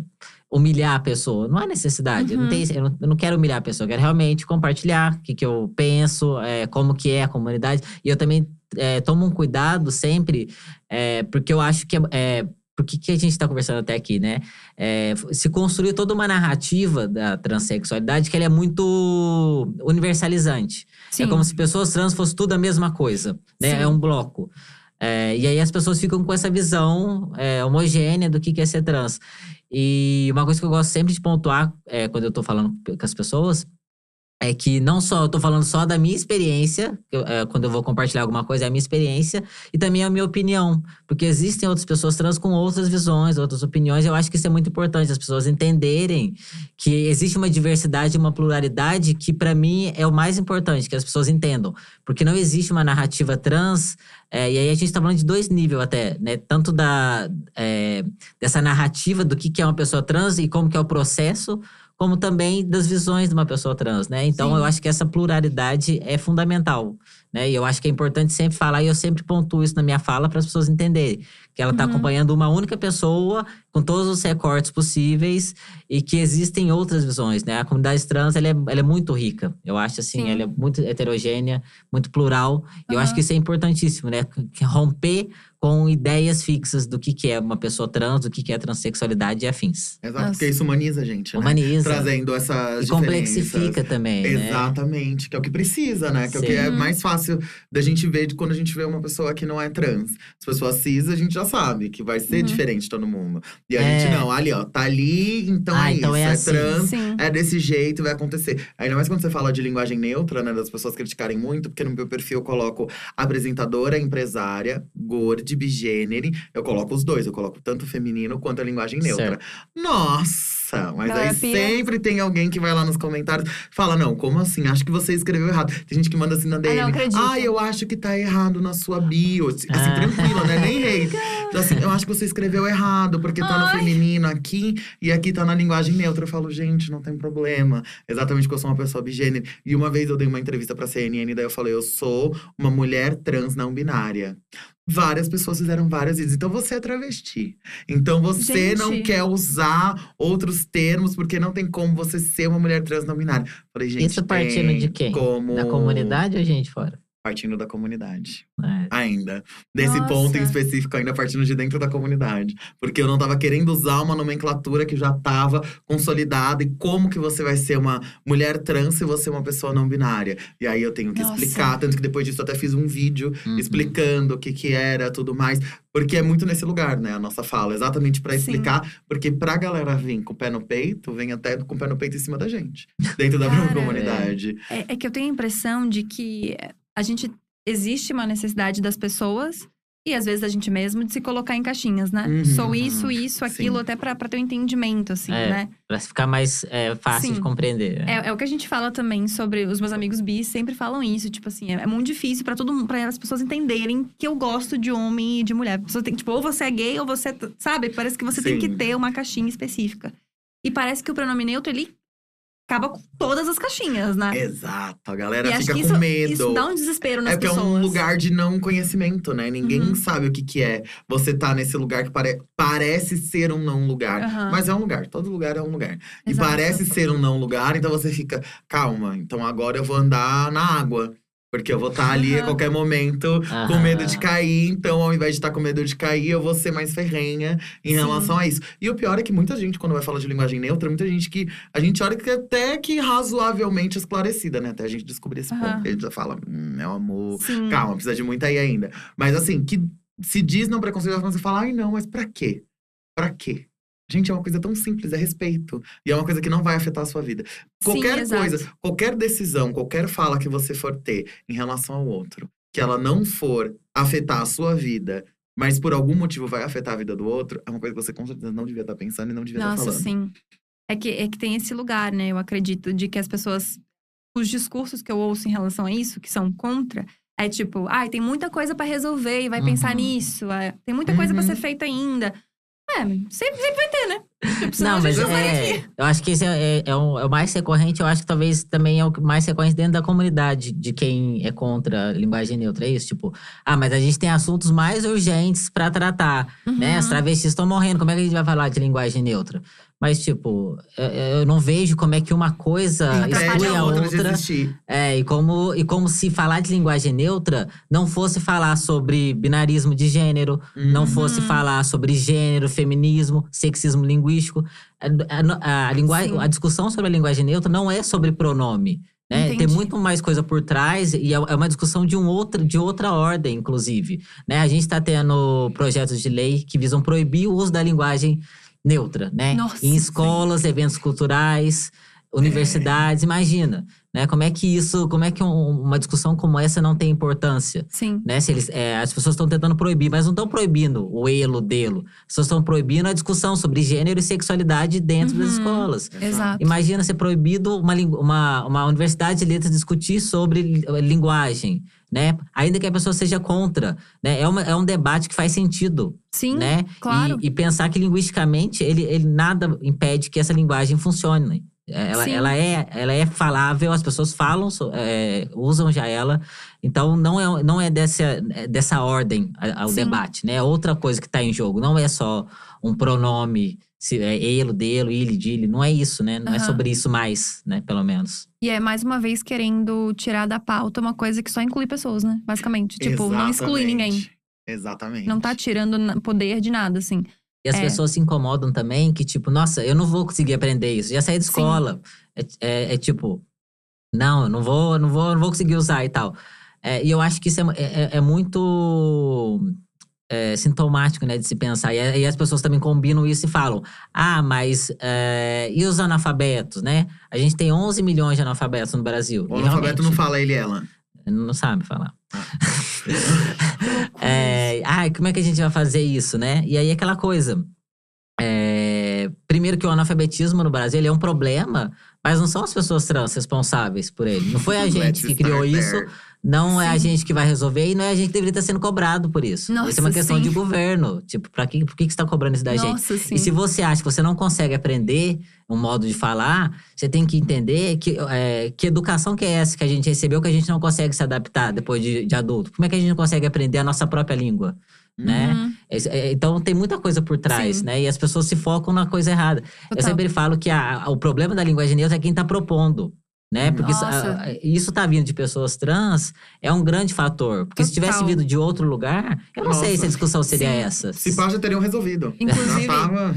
humilhar a pessoa. Não há necessidade. Eu, não Uhum. tenho, eu, não, eu não quero humilhar a pessoa. Eu quero realmente compartilhar o que, que eu penso, é, como que é a comunidade. E eu também é, tomo um cuidado sempre, é, porque eu acho que é, é por que, que a gente está conversando até aqui, né? É, se construiu toda uma narrativa da transexualidade que ela é muito universalizante. Sim. É como se pessoas trans fossem tudo a mesma coisa, né? Sim. É um bloco. É, e aí as pessoas ficam com essa visão é, homogênea do que que é ser trans. E uma coisa que eu gosto sempre de pontuar é, quando eu tô falando com as pessoas é que não só eu tô falando só da minha experiência, eu- é, quando eu vou compartilhar alguma coisa, é a minha experiência, e também a minha opinião. Porque existem outras pessoas trans com outras visões, outras opiniões. Eu acho que isso é muito importante, as pessoas entenderem que existe uma diversidade, uma pluralidade, que para mim é o mais importante, que as pessoas entendam. Porque não existe uma narrativa trans, é, e aí a gente tá falando de dois níveis até, né? Tanto da, é, dessa narrativa do que que é uma pessoa trans e como que é o processo, como também das visões de uma pessoa trans, né? Então Sim. eu acho que essa pluralidade é fundamental, né? E eu acho que é importante sempre falar, e eu sempre pontuo isso na minha fala para as pessoas entenderem que ela está Uhum. acompanhando uma única pessoa com todos os recortes possíveis e que existem outras visões, né? A comunidade trans ela é, ela é muito rica, eu acho assim, Sim. ela é muito heterogênea, muito plural, e eu acho que isso é importantíssimo, né? Que Romper com ideias fixas do que, que é uma pessoa trans, do que, que é transexualidade e afins. Exato, Nossa. porque isso humaniza a gente, né? Humaniza. Trazendo essas E complexifica também, né? Exatamente, que é o que precisa, né? Que é o que Sim. é mais fácil da gente ver de quando a gente vê uma pessoa que não é trans. As pessoas cis, a gente já sabe que vai ser Uhum. diferente todo mundo. E a É. gente não, ali, ó, tá ali, então Ah, é então isso. é É, assim. trans, Sim. é desse jeito, vai acontecer. Ainda mais quando você fala de linguagem neutra, né? Das pessoas criticarem muito, porque no meu perfil eu coloco apresentadora, empresária, gorda, bigênere. Eu coloco os dois, eu coloco tanto o feminino quanto a linguagem neutra. Certo. Nossa, mas aí sempre tem alguém que vai lá nos comentários fala: não, como assim? Acho que você escreveu errado. Tem gente que manda assim na DM. acredito. Ah, eu acho que tá errado na sua bio. Assim, Ah. tranquilo, né? Nem hate. Então, assim, eu acho que você escreveu errado, porque tá no Ai. feminino aqui e aqui tá na linguagem neutra. Eu falo, gente, não tem problema. Exatamente porque eu sou uma pessoa bigênero. E uma vez eu dei uma entrevista pra CNN, daí eu falei, eu sou uma mulher trans não binária. Várias pessoas fizeram várias vezes. Então você é travesti. Então você não Gente. quer usar outros termos, porque não tem como você ser uma mulher trans não binária. Falei, gente. Isso partindo de quem? Como... Da comunidade ou gente fora? Partindo da comunidade. É. Ainda. Desse Nossa. ponto em específico, ainda partindo de dentro da comunidade. Porque eu não tava querendo usar uma nomenclatura que já tava consolidada. E como que você vai ser uma mulher trans se você é uma pessoa não binária? E aí eu tenho que Nossa. explicar. Tanto que depois disso eu até fiz um vídeo Uhum. explicando o que que era, tudo mais. Porque é muito nesse lugar, né? A nossa fala. Exatamente Sim. explicar. Porque pra galera vir com o pé no peito, vem até com o pé no peito em cima da gente. Dentro da própria Cara, comunidade. É, é que eu tenho a impressão de que a gente existe uma necessidade das pessoas e às vezes a gente mesmo de se colocar em caixinhas, né? Uhum, Sou isso, isso, aquilo, Sim. até pra, pra ter um entendimento, assim, É. né? Pra ficar mais é, fácil Sim. de compreender. né? É, é o que a gente fala também sobre os meus amigos bis, sempre falam isso, tipo assim, é, é muito difícil pra todo mundo, para as pessoas entenderem que eu gosto de homem e de mulher. Pessoa tem, tipo, ou você é gay ou você, sabe? Parece que você tem que Sim. ter uma caixinha específica. E parece que o pronome neutro ele acaba com todas as caixinhas, né? Exato. A galera e acho fica que com isso, medo. isso dá um desespero nas É porque é pessoas. um lugar de não conhecimento, né? Ninguém Uhum. sabe o que, que é você tá nesse lugar que pare- parece ser um não lugar. Aham. Mas é um lugar, todo lugar é um lugar. E Exato. parece ser um não lugar, então você fica, calma, então agora eu vou andar na água. Porque eu vou estar ali a qualquer momento com Aham. medo de cair. Então, ao invés de estar com medo de cair, eu vou ser mais ferrenha em Sim. relação a isso. E o pior é que muita gente, quando vai falar de linguagem neutra, muita gente que a gente olha que é até que razoavelmente esclarecida, né? Até a gente descobrir esse Aham. ponto. A gente já fala, hum, meu amor, Sim. Calma, precisa de muito aí ainda. Mas assim, que se diz não preconceituoso, quando você fala, ai não, mas pra quê? Pra quê? Gente, é uma coisa tão simples, é respeito. E é uma coisa que não vai afetar a sua vida. Qualquer exato. coisa, qualquer decisão, qualquer fala que você for ter em relação ao outro, que ela não for afetar a sua vida, mas por algum motivo vai afetar a vida do outro, é uma coisa que você com certeza não devia estar pensando e não devia estar Nossa, falando. sim. É que, é que tem esse lugar, né? Eu acredito, de que as pessoas. Os discursos que eu ouço em relação a isso, que são contra, é tipo, ai, tem muita coisa pra resolver e vai pensar Uhum. nisso. é, tem muita coisa pra Uhum. ser feita ainda. É, sempre, sempre vai ter, né? Tipo, Não, mas não é, eu acho que esse é, é- é o, é o mais recorrente. Eu acho que talvez também é o mais recorrente dentro da comunidade de quem é contra a linguagem neutra. É isso, tipo, ah, mas a gente tem assuntos mais urgentes pra tratar, né? As Uhum. travestis estão morrendo, como é que a gente vai falar de linguagem neutra? Mas, tipo, eu, eu não vejo como é que uma coisa exclui a outra. É, e como, e como se falar de linguagem neutra não fosse falar sobre binarismo de gênero, não Uhum. fosse falar sobre gênero, feminismo, sexismo linguístico. A, a, a, linguagem, a discussão sobre a linguagem neutra não é sobre pronome. Né? Tem muito mais coisa por trás e é é uma discussão de, um outro, de outra ordem, inclusive. Né? A gente está tendo projetos de lei que visam proibir o uso da linguagem neutra, né? Nossa, em sim. escolas, eventos culturais, universidades. Imagina, né? Como é que isso, como é que um- uma discussão como essa não tem importância? Sim. né? Se eles, é, as pessoas estão tentando proibir, mas não estão proibindo o elo dele. As pessoas estão proibindo a discussão sobre gênero e sexualidade dentro das Uhum. escolas. Exato. Imagina ser proibido uma, uma, uma universidade de letras discutir sobre li- linguagem, né? Ainda que a pessoa seja contra, né? É, uma, é um debate que faz sentido, Sim, né? claro. E, e pensar que linguisticamente ele, ele nada impede que essa linguagem funcione. Ela, Sim. ela, é, ela é falável, as pessoas falam, é, usam já ela. Então, não é, não é dessa, é dessa ordem a- ao Sim. debate, né? É outra coisa que está em jogo. Não é só um pronome, se é ele, dele, ele, dele. Não é isso, né? Não é Aham. sobre isso mais, né? Pelo menos. E é mais uma vez querendo tirar da pauta uma coisa que só inclui pessoas, né? Basicamente. Tipo, não exclui ninguém. Exatamente. Exatamente. Não tá tirando poder de nada, assim. E as É. pessoas se incomodam também, que tipo, nossa, eu não vou conseguir aprender isso. Já saí da escola. É, é- é tipo, não, eu não vou, não vou, não vou conseguir usar e tal. É, e eu acho que isso é, é- é muito é, sintomático, né, de se pensar. E, aí as pessoas também combinam isso e falam: ah, mas é, e os analfabetos, né? A gente tem 11 milhões de analfabetos no Brasil. O E analfabeto não fala ele e ela. não sabe falar. É, ai, como é que a gente vai fazer isso, né? E aí aquela coisa. é, primeiro que o analfabetismo no Brasil é um problema, mas não são as pessoas trans responsáveis por ele. Não foi a gente que criou isso, não é a Sim. gente que vai resolver e não é a gente que deveria estar sendo cobrado por isso. Nossa, isso é uma questão sim. de governo. Tipo, pra que, por que que você está cobrando isso da gente? Nossa, sim. E se você acha que você não consegue aprender um modo de falar, você tem que entender que, é, que educação que é essa que a gente recebeu que a gente não consegue se adaptar depois de, de adulto. Como é que a gente não consegue aprender a nossa própria língua? Né? Uhum, é, Então tem muita coisa por trás, Sim. né? E as pessoas se focam na coisa errada. Eu total. sempre falo que a- a- o problema da linguagem neutra é quem está propondo. Né? Porque isso, Nossa. tá vindo de pessoas trans é um grande fator. Porque se tivesse Total. vindo de outro lugar, eu não sei Nossa. se a discussão seria Sim. essa. Se pá, já teriam resolvido. Inclusive- tava.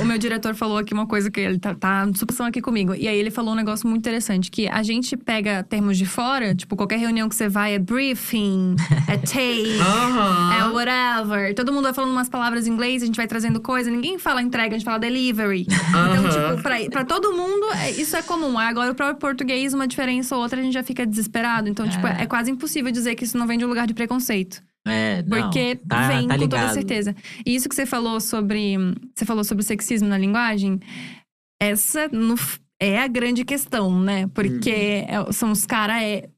O meu diretor falou aqui uma coisa que ele tá, tá discussão aqui comigo. E aí ele falou um negócio muito interessante: que a gente pega termos de fora, tipo, qualquer reunião que você vai é briefing, é take. Aham. É whatever. Todo mundo vai falando umas palavras em inglês, a gente vai trazendo coisa. Ninguém fala entrega, a gente fala delivery. Então, Aham. tipo, pra, pra todo mundo, é- isso é comum. Agora, o próprio português, uma diferença ou outra, a gente já fica desesperado. Então, tipo, É. é quase impossível dizer que isso não vem de um lugar de preconceito. É, não, Porque tá, vem tá com toda certeza. E isso que você falou sobre. Você falou sobre o sexismo na linguagem, essa no- é a grande questão, né? Porque Uhum. é- são os caras. É,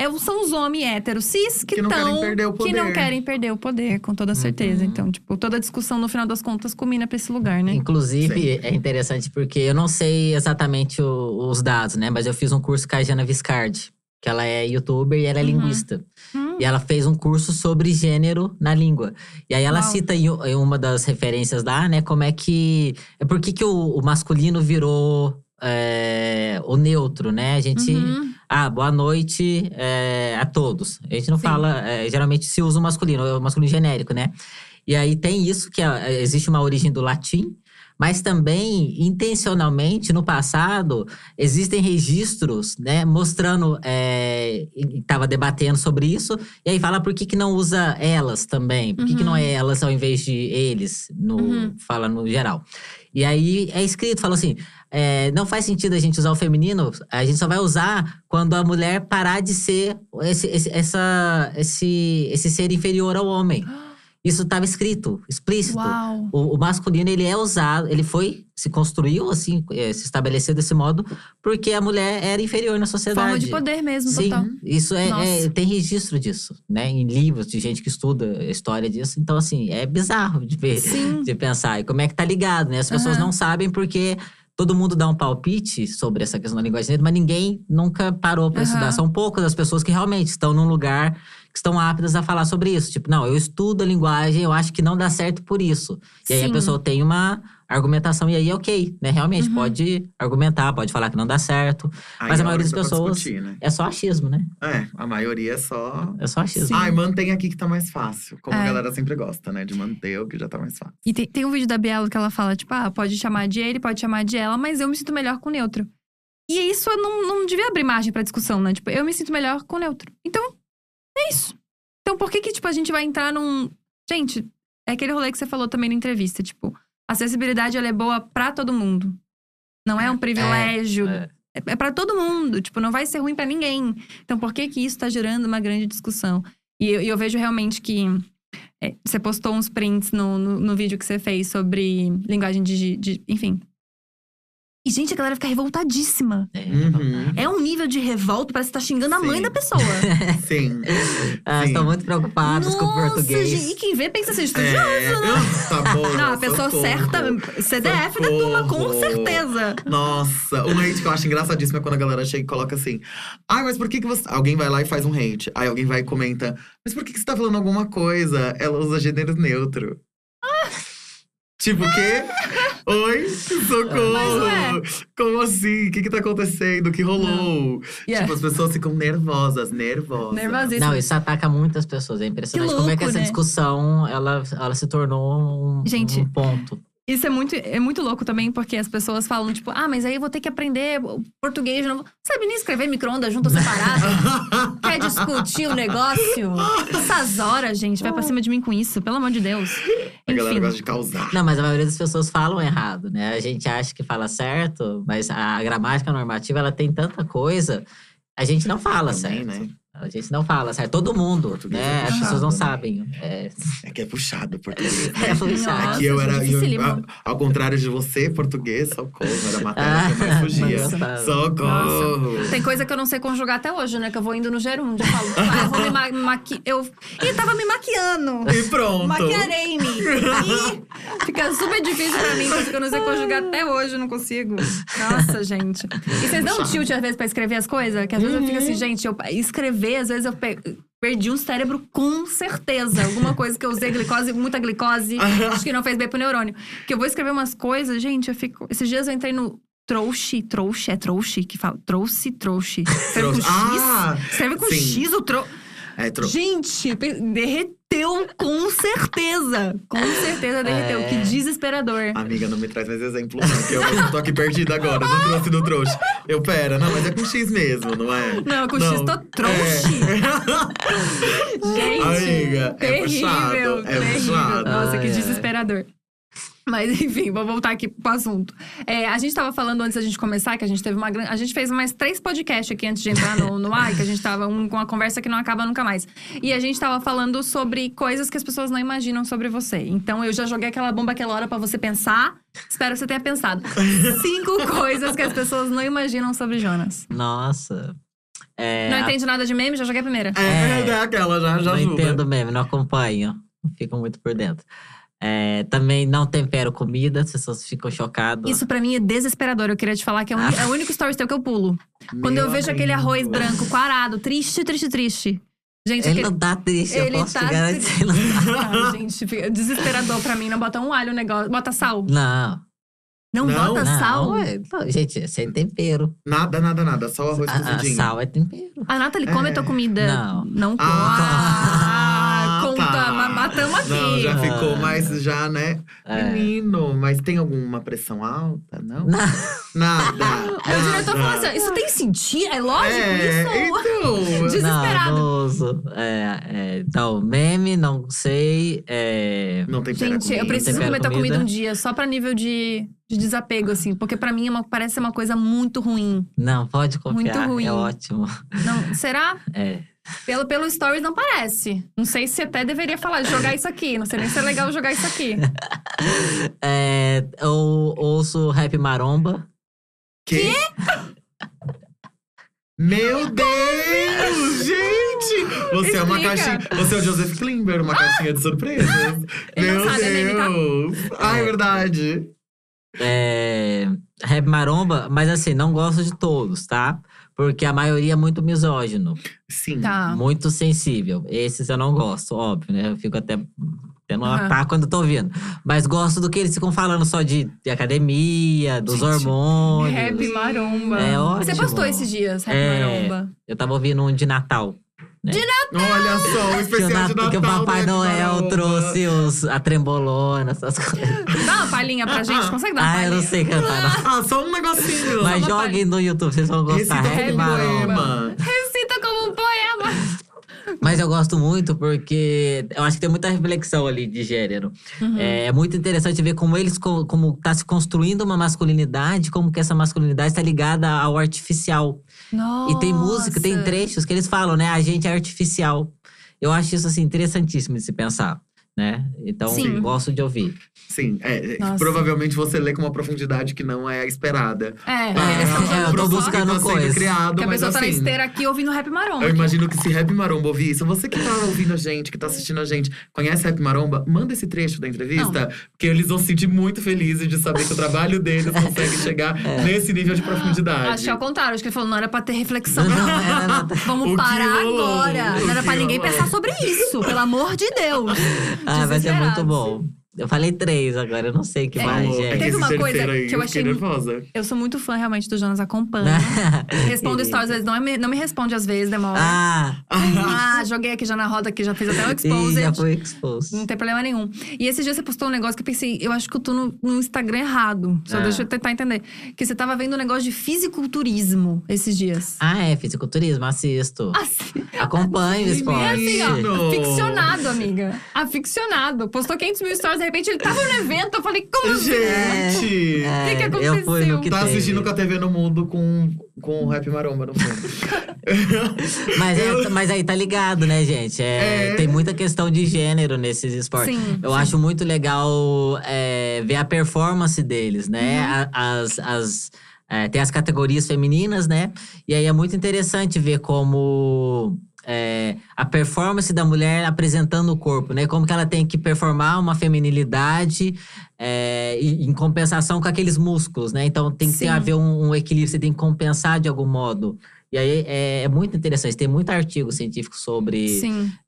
é, são os homens héteros cis que Que não querem estão. perder o Que não poder. querem perder o poder, com toda certeza. Uhum. Então, tipo, toda discussão, no final das contas, culmina pra esse lugar, né? Inclusive, Sim. é interessante porque eu não sei exatamente o- os dados, né? Mas eu fiz um curso com a Jana Viscardi, que ela é youtuber e ela é Uhum. linguista. Hum, E ela fez um curso sobre gênero na língua. E aí ela Uau. cita em, uma das referências lá, né? Como é que. É por que, o, o masculino virou é, o neutro, né? A gente. uhum. Ah, boa noite é, a todos. A gente não Sim. fala. é, geralmente se usa o masculino, é o masculino genérico, né? E aí tem isso, que existe uma origem do latim, mas também, intencionalmente, no passado, existem registros, né, mostrando. Estava debatendo sobre isso, e aí fala por que, que não usa elas também? Por que, que não é elas ao invés de eles? No, Uhum. Fala no geral. E aí é escrito, fala assim: é, não faz sentido a gente usar o feminino, a gente só vai usar quando a mulher parar de ser esse, esse, essa, esse, esse ser inferior ao homem. Isso estava escrito, explícito. O, o masculino, ele é usado, ele foi, se construiu assim, eh, se estabeleceu desse modo, porque a mulher era inferior na sociedade. Forma de poder mesmo, Sim, total. isso é, é- tem registro disso, né? Em livros de gente que estuda a história disso. Então, assim, é bizarro de ver, Sim. de pensar. E como é que tá ligado, né? As pessoas Aham. não sabem porque todo mundo dá um palpite sobre essa questão da linguagem negra, mas ninguém nunca parou para Aham. estudar. São poucas as pessoas que realmente estão num lugar que estão aptas a falar sobre isso. Tipo, não, eu estudo a linguagem, eu acho que não dá certo por isso. E aí a Sim. pessoa tem uma argumentação e aí é ok, né? Realmente, Uhum. pode argumentar, pode falar que não dá certo. Aí Mas a é maioria das pessoas- discutir, né? É só achismo, né? É, a maioria é só. É só achismo. Sim. Ai, mantém aqui que tá mais fácil. Como a É. galera sempre gosta, né? De manter o que já tá mais fácil. E tem, tem um vídeo da Bielo que ela fala, tipo, ah, pode chamar de ele, pode chamar de ela, mas eu me sinto melhor com neutro. E isso não, não devia abrir margem pra discussão, né? Tipo, eu me sinto melhor com neutro. Então, é isso. Então, por que que, tipo, a gente vai entrar num. Gente, é aquele rolê que você falou também na entrevista, tipo, a acessibilidade ela é boa pra todo mundo. Não é um privilégio. É. É, é para todo mundo, tipo, não vai ser ruim pra ninguém. Então, por que que isso tá gerando uma grande discussão? E eu, eu vejo realmente que é, você postou uns prints no, no, no vídeo que você fez sobre linguagem de, de- Enfim. Gente, a galera fica revoltadíssima. É. Uhum. É um nível de revolta, parece que tá xingando a mãe Sim. da pessoa. Sim. Elas Sim. estão muito preocupadas com o Nossa, português. gente, e quem vê pensa assim, estudioso, É, né? tá bom. Não, a pessoa socorro. certa, CDF da turma, com Socorro. certeza. Nossa, um hate que eu acho engraçadíssimo é quando a galera chega e coloca assim: Ai, mas por que, que você. Alguém vai lá e faz um hate. Aí alguém vai e comenta: Mas por que, que você tá falando alguma coisa? Ela usa gênero neutro. Tipo, o quê? Oi? Socorro! Mas ué. Como assim? O que que tá acontecendo? O que rolou? Yeah. Tipo, as pessoas ficam nervosas, nervosas. Nervosíssima. Não, isso ataca muitas pessoas. É impressionante Que como é que louco, essa né? discussão ela, ela se tornou um, Gente, um ponto. Isso é muito, é muito louco também, porque as pessoas falam, tipo, ah, mas aí eu vou ter que aprender português de novo. Sabe nem escrever micro-ondas junto ou separado? Quer discutir o negócio? Essas horas, gente, vai pra cima de mim com isso, pelo amor de Deus. A galera Enfim. gosta de causar. Não, mas a maioria das pessoas falam errado, né? A gente acha que fala certo, mas a gramática normativa ela tem tanta coisa, a gente não fala Também, certo. né? A gente não fala certo. Todo mundo, Português né? é As pessoas puxado, não né? sabem. É, É que é puxado português. é puxado. Nossa, Aqui eu era. eu- ao contrário de você, português, socorro. Era matéria que eu mais Ah, fugia. gostava. Socorro! Tem coisa que eu não sei conjugar até hoje, né? Que eu vou indo no gerúndio. Eu falo, ah, eu vou me ma maqui... Eu... Ih, tava me maquiando. E pronto! Maquiarei-me. Ih, Fica super difícil pra mim, porque eu não sei conjugar até hoje, eu não consigo. Nossa, gente. E vocês dão tilt às vezes pra escrever as coisas? Que às vezes eu fico assim, gente, eu escrever, às vezes eu pe- perdi um cérebro com certeza. Alguma coisa que eu usei glicose, muita glicose, acho que não fez bem pro neurônio. Que eu vou escrever umas coisas, gente, eu fico. Esses dias eu entrei no. Trouxe, trouxe, é trouxe que fala. Trouxe, trouxe. Escreve com X. Ah, Escreve com sim. X o trouxe. É, tro... Gente, pe- derreteu com certeza. Com certeza derreteu. É. Que desesperador. Amiga, não me traz mais exemplo, não. Porque eu mesmo tô aqui perdida agora. Não trouxe do trouxa. Eu, pera, não, mas é com X mesmo, não é? Não, com X tô trouxe. Gente, Amiga, é terrível, puxado, é terrível. puxado. Nossa, que desesperador. Mas enfim, vou voltar aqui pro assunto. É, a gente tava falando antes da gente começar, que a gente teve uma grande. A gente fez mais três podcasts aqui antes de entrar no, no ar, que a gente tava um, com uma conversa que não acaba nunca mais. E a gente tava falando sobre coisas que as pessoas não imaginam sobre você. Então eu já joguei aquela bomba aquela hora pra você pensar. Espero que você tenha pensado. Cinco coisas que as pessoas não imaginam sobre Jonas. Nossa. É, Não entende nada de meme? Já joguei a primeira. É, é aquela, já, já não ajuda. entendo mesmo, não acompanho. Não fico muito por dentro. É, também não tempero comida, as pessoas ficam chocadas. Isso pra mim é desesperador. Eu queria te falar que é, o uni- é o único story teu que eu pulo. Quando Meu eu vejo aquele amigo. arroz branco, quarado, triste, triste, triste. Gente, Ele aquele... não tá triste, eu Ele posso tá te garantir. Não, tá. Ai, gente, fica desesperador pra mim. Não bota um alho no negócio. Bota sal. não, Não, Não, bota não, sal. é- não, gente, é sem tempero. Nada, nada, nada. Só arroz A, a cozidinho. sal é tempero. A Nathalie come É. a tua comida. Não. Não come. Ah, Ah, conta. Matamos aqui. Não, já Ah. ficou mais, já, né? É. Menino, mas tem alguma pressão alta? Não? Não. Nada. Aí o diretor falou assim: isso tem sentido? É lógico é, isso? então. Desesperado. Não. É, é, então, meme, não sei. É, Não tem Gente, eu comigo. preciso comer tua comida comida. um dia, só pra nível de, de desapego, assim. Porque pra mim é uma- parece ser uma coisa muito ruim. não, pode confiar. Muito ruim. É ótimo. Não, será? É. Pelo, pelo stories não parece. Não sei se até deveria falar, jogar isso aqui. Não sei nem se é legal jogar isso aqui. É, eu ouço rap maromba. Que? Meu Deus, gente! Você é uma Explica. caixinha. Você é o Joseph Klimber, uma caixinha de surpresas. Não Meu sabe, é meme, tá? Deus! Ah, é verdade. É, rap maromba, mas assim, não gosto de todos, tá? Porque a maioria é muito misógino, Sim. Tá. muito sensível. Esses eu não gosto, óbvio, né? Eu fico até tendo um Aham. ataque quando eu tô ouvindo. Mas gosto do que eles ficam falando só de, de academia, dos Gente, hormônios. Rap maromba. É Você ótimo. postou esses dias, rap É. maromba. Eu tava ouvindo um de Natal. Olha só, o especial de Nat- Natal. que o Papai né, de Noel trouxe os, a trembolona, essas coisas. Dá uma palhinha pra gente? Consegue dar uma Ah, palhinha? eu não sei cantar, não. Ah, só um negocinho. Mas joguem no YouTube, vocês vão gostar. Recita como maromba. poema. Recita como um poema. Mas eu gosto muito porque eu acho que tem muita reflexão ali de gênero. Uhum. É, é muito interessante ver como eles, co- como tá se construindo uma masculinidade, como que essa masculinidade está ligada ao artificial. E tem música, tem Nossa. trechos que eles falam, né? A gente é artificial. Eu acho isso, assim, interessantíssimo de se pensar, né? Então, Sim. gosto de ouvir. Sim, é, Nossa. provavelmente você lê com uma profundidade que não é a esperada. É, É, estão é, tô só buscando tá sendo criado, Que a mas pessoa tá na assim, esteira aqui ouvindo rap maromba. Eu aqui. imagino que se Rap Maromba ouvir isso, você que tá ouvindo a gente, que tá assistindo a gente, conhece Rap Maromba, manda esse trecho da entrevista, porque eles vão se sentir muito felizes de saber que o trabalho deles consegue chegar É. nesse nível de profundidade. Acho que é o contrário. Acho que ele falou, não era pra ter reflexão. Não, era nada. Vamos O que parar agora. Não era pra que ninguém pensar sobre isso, pelo amor de Deus. Ah, vai ser muito bom. Eu falei três agora, eu não sei o que É, mais. É gente. que Teve uma coisa aí, que eu achei- nervosa. Eu sou muito fã realmente do Jonas Acompanha. Respondo stories, às vezes não, é me- não me responde às vezes, demora. Ah, Ah, joguei aqui já na roda, que já fiz até o exposed. já foi exposto. Não tem problema nenhum. E esse dia você postou um negócio que eu pensei, eu acho que eu tô no, no Instagram errado. Só Ah. deixa eu tentar entender. Que você tava vendo um negócio de fisiculturismo esses dias. Ah, é, fisiculturismo, assisto. Assim, Acompanho o é esporte. assim, ó. Aficionado, amiga. Aficionado. Postou 500 mil stories, de repente ele tava no evento. Eu falei, como assim? Gente! É, que que Eu fui no aconteceu? que Tá teve. assistindo com a TV no mundo com, com o Rap Maromba no fundo. Mas, é- mas aí tá ligado, né, gente? É, É. Tem muita questão de gênero nesses esportes. Sim, Eu sim. acho muito legal é, ver a performance deles, né? Uhum. As, as, é, tem as categorias femininas, né? E aí é muito interessante ver como é, a performance da mulher apresentando o corpo, né? Como que ela tem que performar uma feminilidade é, em compensação com aqueles músculos, né? Então tem que ter, haver um, um equilíbrio, você tem que compensar de algum modo. E aí é, é muito interessante, tem muito artigo científico sobre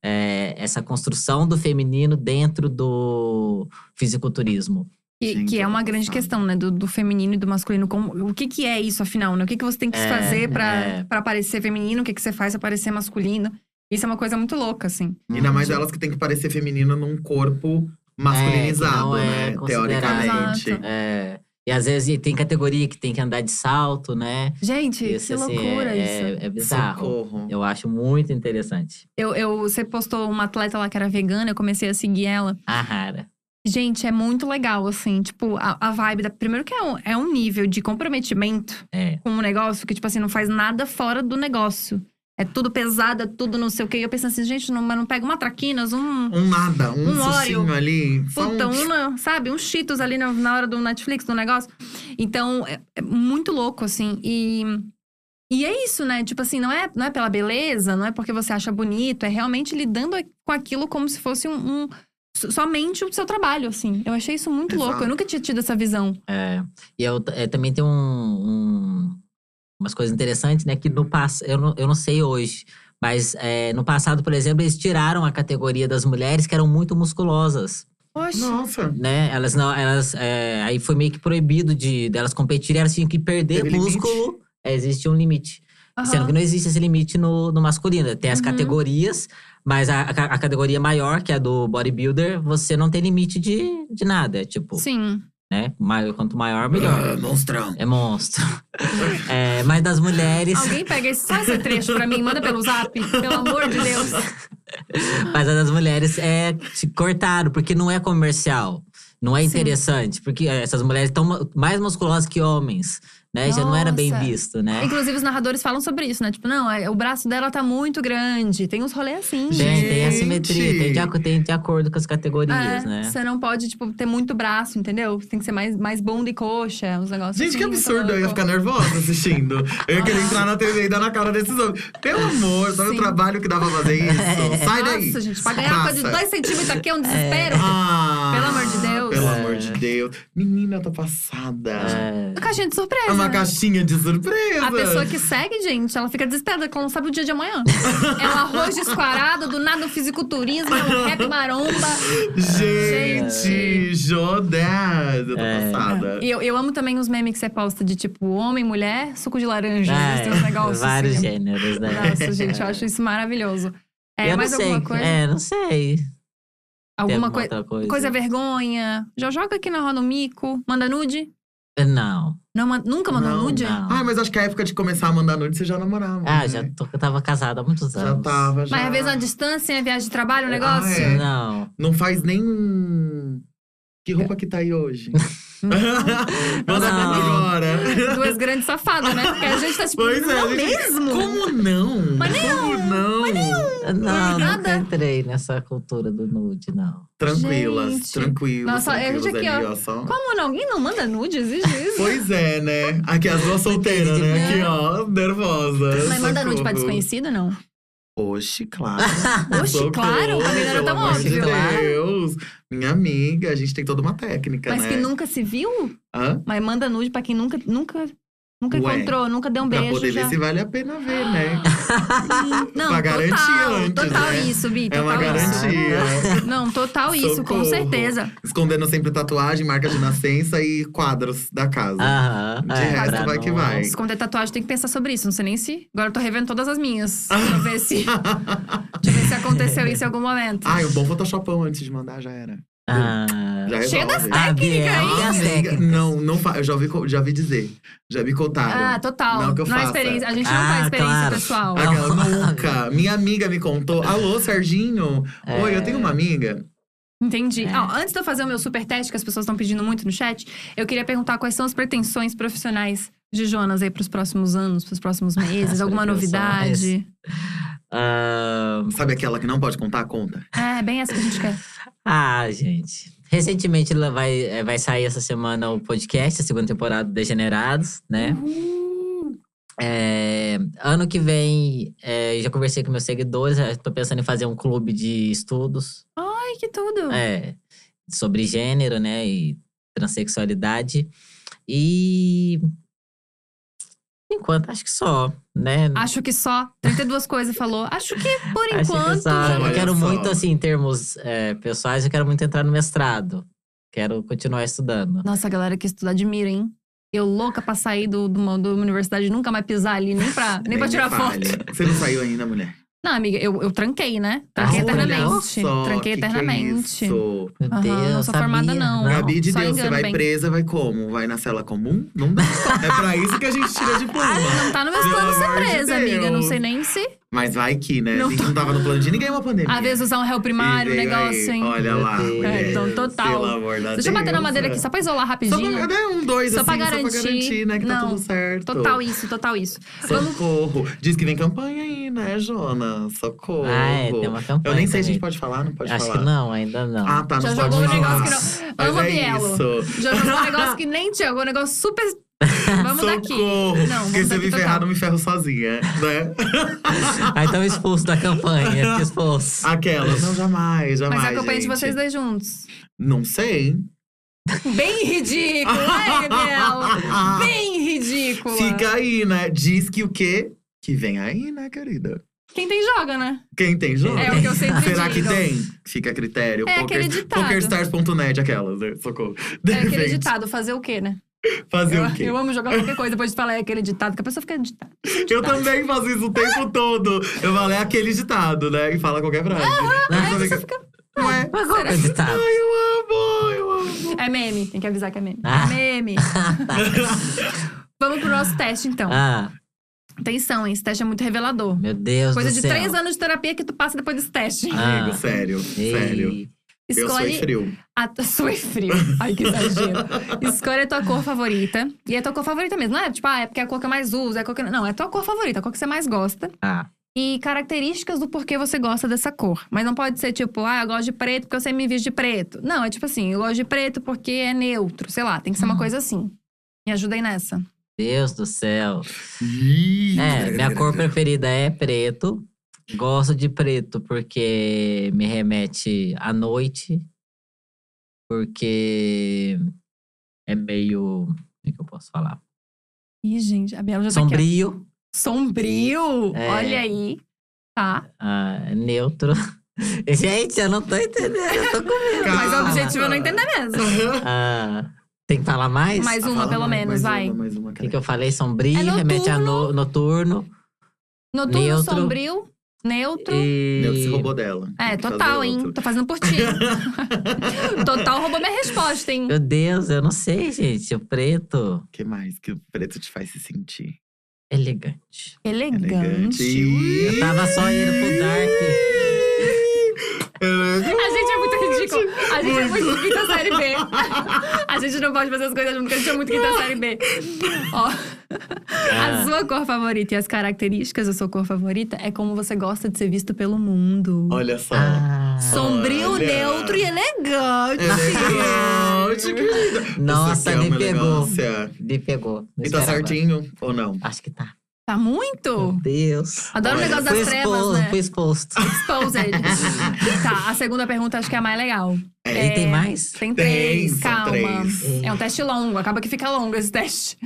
é, essa construção do feminino dentro do fisiculturismo. Que, Gente, que é uma grande questão, né? Do, do feminino e do masculino. Como, o que, que é isso, afinal, né? O que, que você tem que É, fazer pra, é. pra parecer feminino? O que, que você faz pra parecer masculino? Isso é uma coisa muito louca, assim. Ainda mais elas que tem que parecer feminina num corpo masculinizado, É, é né? considerado. Teoricamente. É, e às vezes tem categoria que tem que andar de salto, né? Gente, Isso, que assim, loucura é, isso. É, é bizarro. Socorro. Eu acho muito interessante. Eu, eu, você postou uma atleta lá que era vegana, eu comecei a seguir ela. A rara. Gente, é muito legal, assim. Tipo, a, a vibe da. Primeiro que é um, é um nível de comprometimento É. com um negócio que, tipo assim, não faz nada fora do negócio. É tudo pesado, é tudo não sei o quê. E eu pensando assim, gente, não, mas não pega uma traquinas, um. Um nada, um, Um Oreo. ali. Puta, um... um, na- sabe? Um Cheetos ali na, na hora do Netflix, do negócio. Então, é, é muito louco, assim. E. E é isso, né? Tipo assim, não é, não é pela beleza, não é porque você acha bonito, é realmente lidando com aquilo como se fosse um. um- somente o seu trabalho, assim. Eu achei isso muito louco. Exato. Eu nunca tinha tido essa visão. É, e eu, é, também tem um, um- umas coisas interessantes, né? Que no passado, eu não, eu não sei hoje, mas é, no passado, por exemplo, eles tiraram a categoria das mulheres que eram muito musculosas, Poxa. Nossa. né? Elas não, elas, é, aí foi meio que proibido de delas competirem, elas tinham que perder Teve limite? músculo. É, existia um limite. Sendo Aham. que não existe esse limite no, no masculino. Tem as Uhum. categorias, mas a, a, a categoria maior, que é a do bodybuilder, você não tem limite de, de nada. É tipo, Sim. né? Maior, quanto maior, melhor. Ah, monstrão. É monstro. É, mas das mulheres. Alguém pega esse, só esse trecho pra mim, manda pelo zap, pelo amor de Deus. Mas a das mulheres é se cortaram, porque não é comercial. Não é Sim. interessante. Porque essas mulheres estão mais musculosas que homens, né? Já não era bem Nossa. visto, né? Inclusive, os narradores falam sobre isso, né? Tipo, não, é- o braço dela tá muito grande. Tem uns rolês assim. Tem, tem Gente! assimetria, tem de, tem de acordo com as categorias, É, né? Você não pode, tipo, ter muito braço, entendeu? Você tem que ser mais, mais bunda e coxa, uns negócios Gente, assim. que absurdo. Eu ia ficar nervosa assistindo. Eu ia querer entrar na TV e dar na cara desses homens. Pelo amor, sabe Sim. o trabalho que dá pra fazer isso? Sai daí. Nossa, gente, pra ganhar uma coisa de Passa. dois centímetros aqui é um desespero. Ah, Pelo amor de Deus. Pelo É. amor de Deus. Menina, eu tô passada. É, caixinha de surpresa. Uma caixinha de surpresa. A pessoa que segue, gente, ela fica desesperada, porque ela não sabe o dia de amanhã. é um arroz desquarado, do nada um fisiculturismo, é um rap maromba. Gente, Jodés. Eu tô É. passada. E eu, eu amo também os memes que você posta de tipo homem, mulher, suco de laranja. Vezes é, uns negócios. vários assim. gêneros, né? Nossa, gente, eu acho isso maravilhoso. É, eu mais não sei. alguma coisa? É, não sei. Alguma alguma coi coisa? coisa vergonha? Já joga aqui na roda um mico? Manda nude? Não. Não, nunca mandou Não, nude? não. Ai, mas acho que a época de começar a mandar nude, você já namorava. Ah, né? já tô, eu tava casada há muitos Já anos. tava, já. Mas às vezes na distância, viagem de trabalho, o Ah, negócio? é. Não. Não faz nem. Que roupa que tá aí hoje? Manda Não. pra agora. Duas grandes safadas, né? Porque a gente tá tipo, Pois é, não gente- mesmo? Como não? Mas Como não? Não, Nada. nunca entrei nessa cultura do nude, não. Tranquilas, Gente. tranquilas. Nossa, a gente tranquilas aqui, ali, ó. ó. só. Como não? Alguém não manda nude? Existe isso? Pois é, né? Aqui as duas solteiras, né? Aqui, ó, nervosas. Mas manda nude pra desconhecido, não? Oxe, claro. Oxe, Socorro, claro, tão amor de óbvio. Claro. Deus. Minha amiga, a gente tem toda uma técnica, Mas né? que nunca se viu? Hã? Mas manda nude pra quem nunca, nunca, Nunca Ué, encontrou, nunca deu um pra beijo. poder já. ver se vale a pena ver, né? Não, pra garantir total, antes, total né? isso, Bi, É total uma isso. garantia. Não, total isso, com certeza. Escondendo sempre tatuagem, marca de nascença e quadros da casa. Aham. De é, resto, vai que não- vai. Esconder tatuagem tem que pensar sobre isso. Não sei nem se. Agora eu tô revendo todas as minhas. pra ver se. Deixa eu ver se aconteceu isso em algum momento. Ai, um bom photoshopão antes de mandar já era. Ah. Já Cheia das. Ah, hein? técnicas? Não, não fa... eu já ouvi, já vi dizer. Já me contaram. Ah, total. Não que eu é faça. experiência. A gente não Ah, faz experiência claro. pessoal. Aquela, nunca. Minha amiga me contou. Alô, Serginho? É. Oi, eu tenho uma amiga. Entendi. É. Ó, antes de eu fazer o meu super teste, que as pessoas estão pedindo muito no chat, eu queria perguntar quais são as pretensões profissionais de Jonas aí pros próximos anos, pros próximos meses. Alguma novidade? Ah, Sabe aquela que não pode contar? Conta. É, bem essa que a gente quer. ah, gente. Recentemente vai, é, vai sair essa semana o podcast, a segunda temporada do Degenerados, né? Uhum. É, ano que vem, é, já conversei com meus seguidores, já tô pensando em fazer um clube de estudos Ai, que tudo. é, sobre gênero, né? E transexualidade. E. Enquanto, acho que só, né? Acho que só 32 coisas falou. Acho que por Acho que enquanto. só. já- Eu quero só. muito, assim, em termos é, pessoais, eu quero muito entrar no mestrado. Quero continuar estudando. Nossa, a galera que estuda admira, hein? Eu louca pra sair do, do, uma universidade e nunca mais pisar ali, nem pra, nem pra me tirar foto. Você não saiu ainda, mulher? Não, amiga, eu, eu tranquei, né? Tranquei Ah, eternamente. Só, tranquei que que é eternamente. isso? Meu Deus, não sou formada, sabia? não. Gabi de só Deus, você vai bem. presa, vai como? Vai na cela comum? Não dá. é pra isso que a gente tira diploma. Não tá no meu plano ser amor de presa, amiga. Não sei nem se. Mas vai que, né? Não a gente não tava no plano de ninguém é uma pandemia. Às vezes usar um réu primário, um negócio, aí, hein? Olha lá, Deus. mulher. É, então, total. Pelo amor da Deixa eu bater na Deus, madeira é. aqui, só pra isolar Só rapidinho. pra, né, um, dois, Só assim, pra só pra garantir. garantir, né, que tá Não, tudo certo. Total isso, total isso. Vamos. Socorro. Diz que vem campanha aí, né, Jonas? Socorro. Ah, é, tem uma campanha. Eu nem sei se a gente pode falar, não pode Acho falar. que não, ainda não. Ah, tá, não Já pode jogou um negócio que não. Ama é Bielo. Já jogou um negócio que nem tinha, um negócio super. Vamos daqui. Socorro. Não, Porque se eu daqui me ferrar, não me ferro sozinha, né? Aí estão expulso da campanha, expulso. Aquelas, não, jamais, jamais, Mas a campanha de gente. vocês dois juntos. Não sei. Bem ridículo, né, Gabriel? Bem ridículo. Fica aí, né? Diz que o quê? Que vem aí, né, querida? Quem tem, joga, né? Quem tem jogo? É o que eu sempre Será digo. que tem? Fica a critério. É Poker- aquele ditado. Pokerstars.net, aquelas, né? Socorro. De É aquele ditado, fazer o quê, né? Fazer Eu, o quê? eu amo jogar qualquer coisa depois de falar é aquele ditado, que a pessoa fica ditado. Eu também faço isso o tempo todo. Eu falo, é aquele ditado, né? E fala qualquer frase. A Aí pessoa você fica, fica. Ué, Mas qual que é o ditado? ai, eu amo, eu amo. É meme, tem que avisar que é meme. Ah. É meme. Vamos pro nosso teste, então. Ah, Atenção, hein? Esse teste é muito revelador. meu Deus Coisa do de céu. três anos de terapia que tu passa depois desse teste. Ah. Amigo, sério, Ei. sério. Eu sou Escolhe frio. a. Sou frio. Ai, que exagero. Escolhe a tua cor favorita. E é a tua cor favorita mesmo. Não é tipo, ah, é porque é a cor que eu mais uso, é a cor que. Não, é a tua cor favorita, a cor que você mais gosta. Ah, E características do porquê você gosta dessa cor. Mas não pode ser tipo, ah, eu gosto de preto porque eu sempre me visto de preto. Não, é tipo assim, eu gosto de preto porque é neutro. Sei lá, tem que ser uma Hum. coisa assim. Me ajuda aí nessa. Deus do céu. Ih, É, minha cor preferida é preto. Gosto de preto porque me remete à noite. Porque é meio. Como é que eu posso falar? Ih, gente, a Bela já tá aqui. ó. Sombrio, Sombrio! É. Olha aí. Tá. ah, neutro. Gente, eu não tô entendendo. Eu tô com medo. Mas o objetivo é não entender mesmo. Ah, tem que falar mais? Mais Ah, uma, fala pelo mais, menos, mais vai. Uma, mais uma, O que, que eu falei? Sombrio, É remete a noturno. no- noturno. Noturno, Neutro. sombrio, neutro. E. Deus se roubou dela. É, total, hein? outro. Tô fazendo por ti. total roubou minha resposta, hein? Meu Deus, eu não sei, gente. O preto. O que mais que o preto te faz se sentir? Elegante. Elegante. Eu tava só indo pro dark. A gente é muito ridículo. A gente é muito quinta série B. A gente não pode fazer as coisas porque a gente é muito quinta série B. Ó, a Ah. sua cor favorita e as características da sua cor favorita é como você gosta de ser visto pelo mundo. Olha só. Ah, Sombrio, Olha. neutro e elegante. Elegante, querida. Nossa, aqui é me pegou. me pegou. E tá certinho ou não? Acho que tá. Tá muito? Meu Deus. Adoro o negócio das trevas, exposto, né? fui exposto. Exposed. tá, a segunda pergunta acho que é a mais legal. E tem mais? Tem Tem, três, são calma. três. É um teste longo, acaba que fica longo esse teste.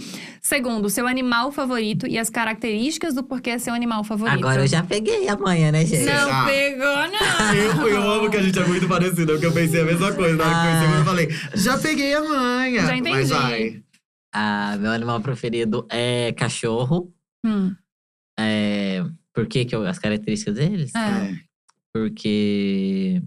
Segundo, seu animal favorito e as características do porquê é seu animal favorito. Agora eu já peguei amanhã, né, gente? Não Ah. pegou, não! Eu, eu amo que a gente é muito parecido, porque eu pensei a mesma coisa. Na hora que eu eu falei, já peguei a manha. Já entendi. Mas vai. Ah, meu animal preferido é cachorro. Hum, É, por que, que eu, as características deles? é. Porque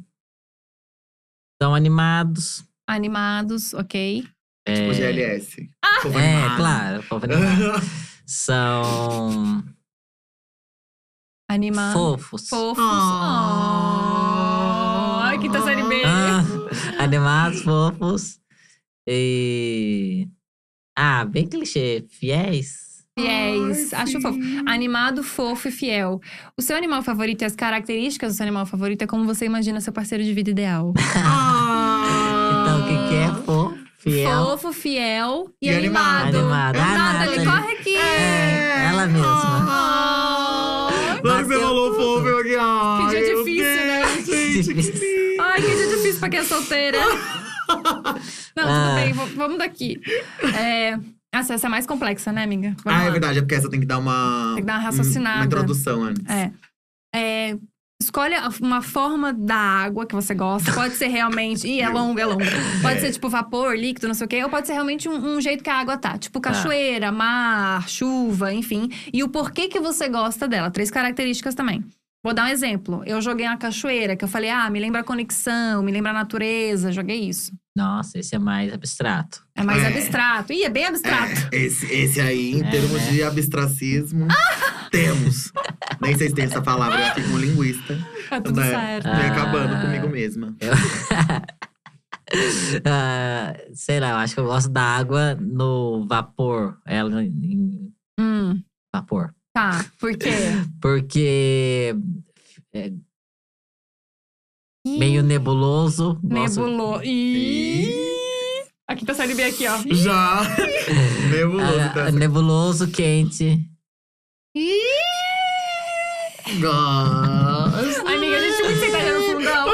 são animados. Animados, ok. É, Tipo GLS. Povo é animado. claro, povo animado. São Animado. fofos. Fofos. Ah. Oh. Ai, quinta série B. Ah, animados, fofos. E. Ah, bem clichê. Fiéis. Fiéis. Ai, Acho sim. fofo. Animado, fofo e fiel. O seu animal favorito e as características do seu animal favorito é como você imagina seu parceiro de vida ideal. Ah. Então, o que, que é fofo? Fiel. Fofo, fiel e, E animado. animado. Animado. É Ah, Nathalie, Nathalie. corre aqui! É, ela mesma. Ah. Na hora que você falou tudo. fofo, eu aqui, ai, Que dia difícil, né? Deus, Gente, que lindo. Ai, que dia difícil pra quem é solteira. Não, tudo Ah. bem, v- vamos daqui. É... Essa, essa é mais complexa, né, amiga? Vamos Ah, é lá. verdade, é porque essa tem que dar uma. Tem que dar uma um- raciocinada. Uma introdução antes. É. É, Escolhe a- uma forma da água que você gosta. Pode ser realmente. Ih, é longo, é longo. Pode ser tipo vapor, líquido, não sei o quê. Ou pode ser realmente um, um jeito que a água tá. Tipo cachoeira, mar, chuva, enfim. E o porquê que você gosta dela. Três características também. Vou dar um exemplo. Eu joguei uma cachoeira, que eu falei, ah, me lembra a conexão, me lembra a natureza. Joguei isso. Nossa, esse é mais abstrato. É mais É. abstrato. Ih, é bem abstrato. É, esse, esse aí, em É, termos né? de abstracismo, temos. Nem sei se tem essa palavra, eu aqui como linguista. Tá tudo né? certo. Vem acabando Ah. comigo mesma. Eu- Ah, sei lá, eu acho que eu gosto da água no vapor. Ela em Hum, vapor. tá. Por quê? Porque é Ih, meio nebuloso. Nebulou. Ih! Aqui tá série B aqui, ó. Já! Nebuloso, Ah, tá? nebuloso, quente. Ih! Gosto. Ai, amiga, a gente muito sentada no fundão.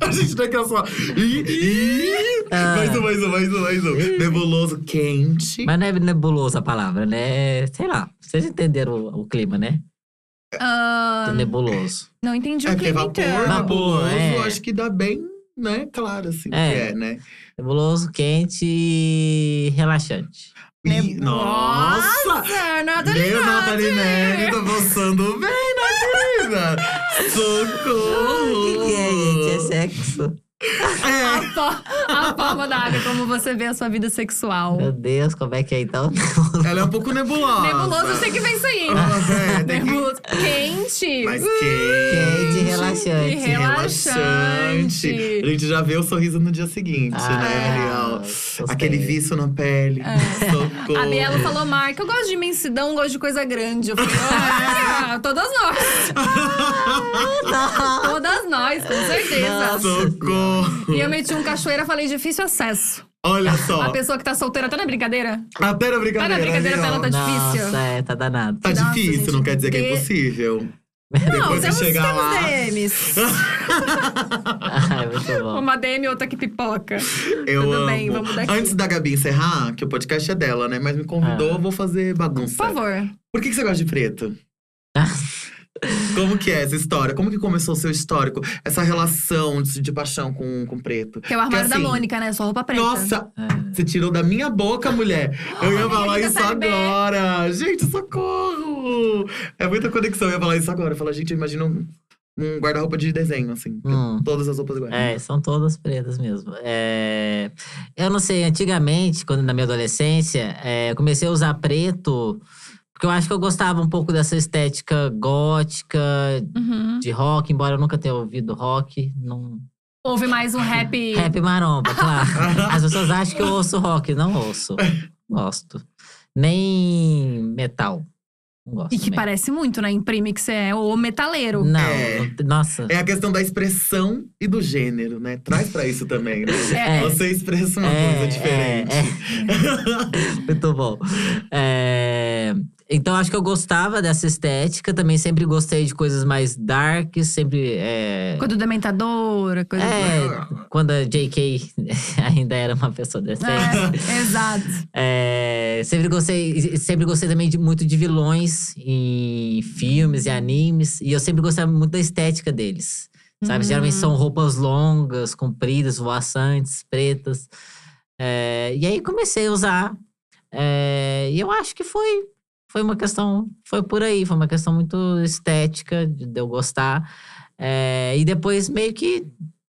A gente não quer só. Ih, ih. Ah. Mais um, mais um, mais um, mais um. Nebuloso, quente. Mas não é nebuloso a palavra, né? Sei lá, vocês entenderam o, o clima, né? Ah, nebuloso. não entendi É o porque clima, vapor, então. Vapor, nebuloso, é. acho que dá bem, né? Claro, assim, É. que é, né? Nebuloso, quente e relaxante. Neb- nossa! Nossa, nada Meu ligado. Nathalie Neri, tô passando bem na vida! Socorro! O que, que é, gente? É sexo. É. A, fo- a forma da água, como você vê a sua vida sexual. Meu Deus, como é que é então? Ela é um pouco nebulosa. Nebuloso, tem que ver isso aí. Ah, é, tem que... Nebuloso. Quente. Mas Quente quente. e relaxante. E relaxante. A gente já vê o sorriso no dia seguinte, né, Ah, Ariel? gostei. Aquele vício na pele. Socorro. A Bielo falou, Marca, eu gosto de imensidão, gosto de coisa grande. Eu falei, ah, todas nós. todas nós, com certeza. Nossa. Socorro. E eu meti um cachoeira, falei, difícil acesso. Olha só. A pessoa que tá solteira tá na brincadeira? Até na Tá brincadeira. na brincadeira pra ela, tá difícil. Nossa, é, tá danado. Tá Nossa, difícil, gente, não quer dizer que é impossível. Não, Depois temos, que chegar temos lá. DMs. Ai, muito bom. Uma DM e outra que pipoca. Eu Tudo amo. bem, vamos daqui. Antes da Gabi encerrar, que o podcast é dela, né? Mas me convidou, Ah. eu vou fazer bagunça. Por favor. Por que, que você gosta de preto? Como que é essa história? Como que começou o seu histórico? Essa relação de, de paixão com, com preto? Que é o armário da assim, Mônica, né? Só roupa preta. Nossa! É. Você tirou da minha boca, mulher! Eu ia falar isso agora! Gente, socorro! É muita conexão, eu ia falar isso agora. Eu falar, gente, eu imagino um, um guarda-roupa de desenho, assim. Hum. Todas as roupas iguais. É, são todas pretas mesmo. É, Eu não sei, antigamente, quando na minha adolescência, é, eu comecei a usar preto porque eu acho que eu gostava um pouco dessa estética gótica, Uhum. de rock, embora eu nunca tenha ouvido rock. Não... Houve mais um rap. Rap maromba, claro. As pessoas acham que eu ouço rock, não ouço. Gosto. Nem metal. Não gosto. E que também. parece muito, né? Imprime que você é o metaleiro. Não, É. não- nossa. É a questão da expressão e do gênero, né? Traz pra isso também, né? É. Você expressa uma É, coisa diferente. é, é. Muito bom. É, Então acho que eu gostava dessa estética. Também sempre gostei de coisas mais dark, sempre. É, Coisa do Dementadora, coisa é, quando a JK ainda era uma pessoa do… decente. É, exato. É, sempre gostei, sempre gostei também de, muito de vilões em filmes e animes. E eu sempre gostava muito da estética deles. Sabe? Geralmente Hum. são roupas longas, compridas, voaçantes, pretas. É, e aí comecei a usar. É, e eu acho que foi, foi uma questão. Foi por aí, foi uma questão muito estética de, eu gostar. É, e depois meio que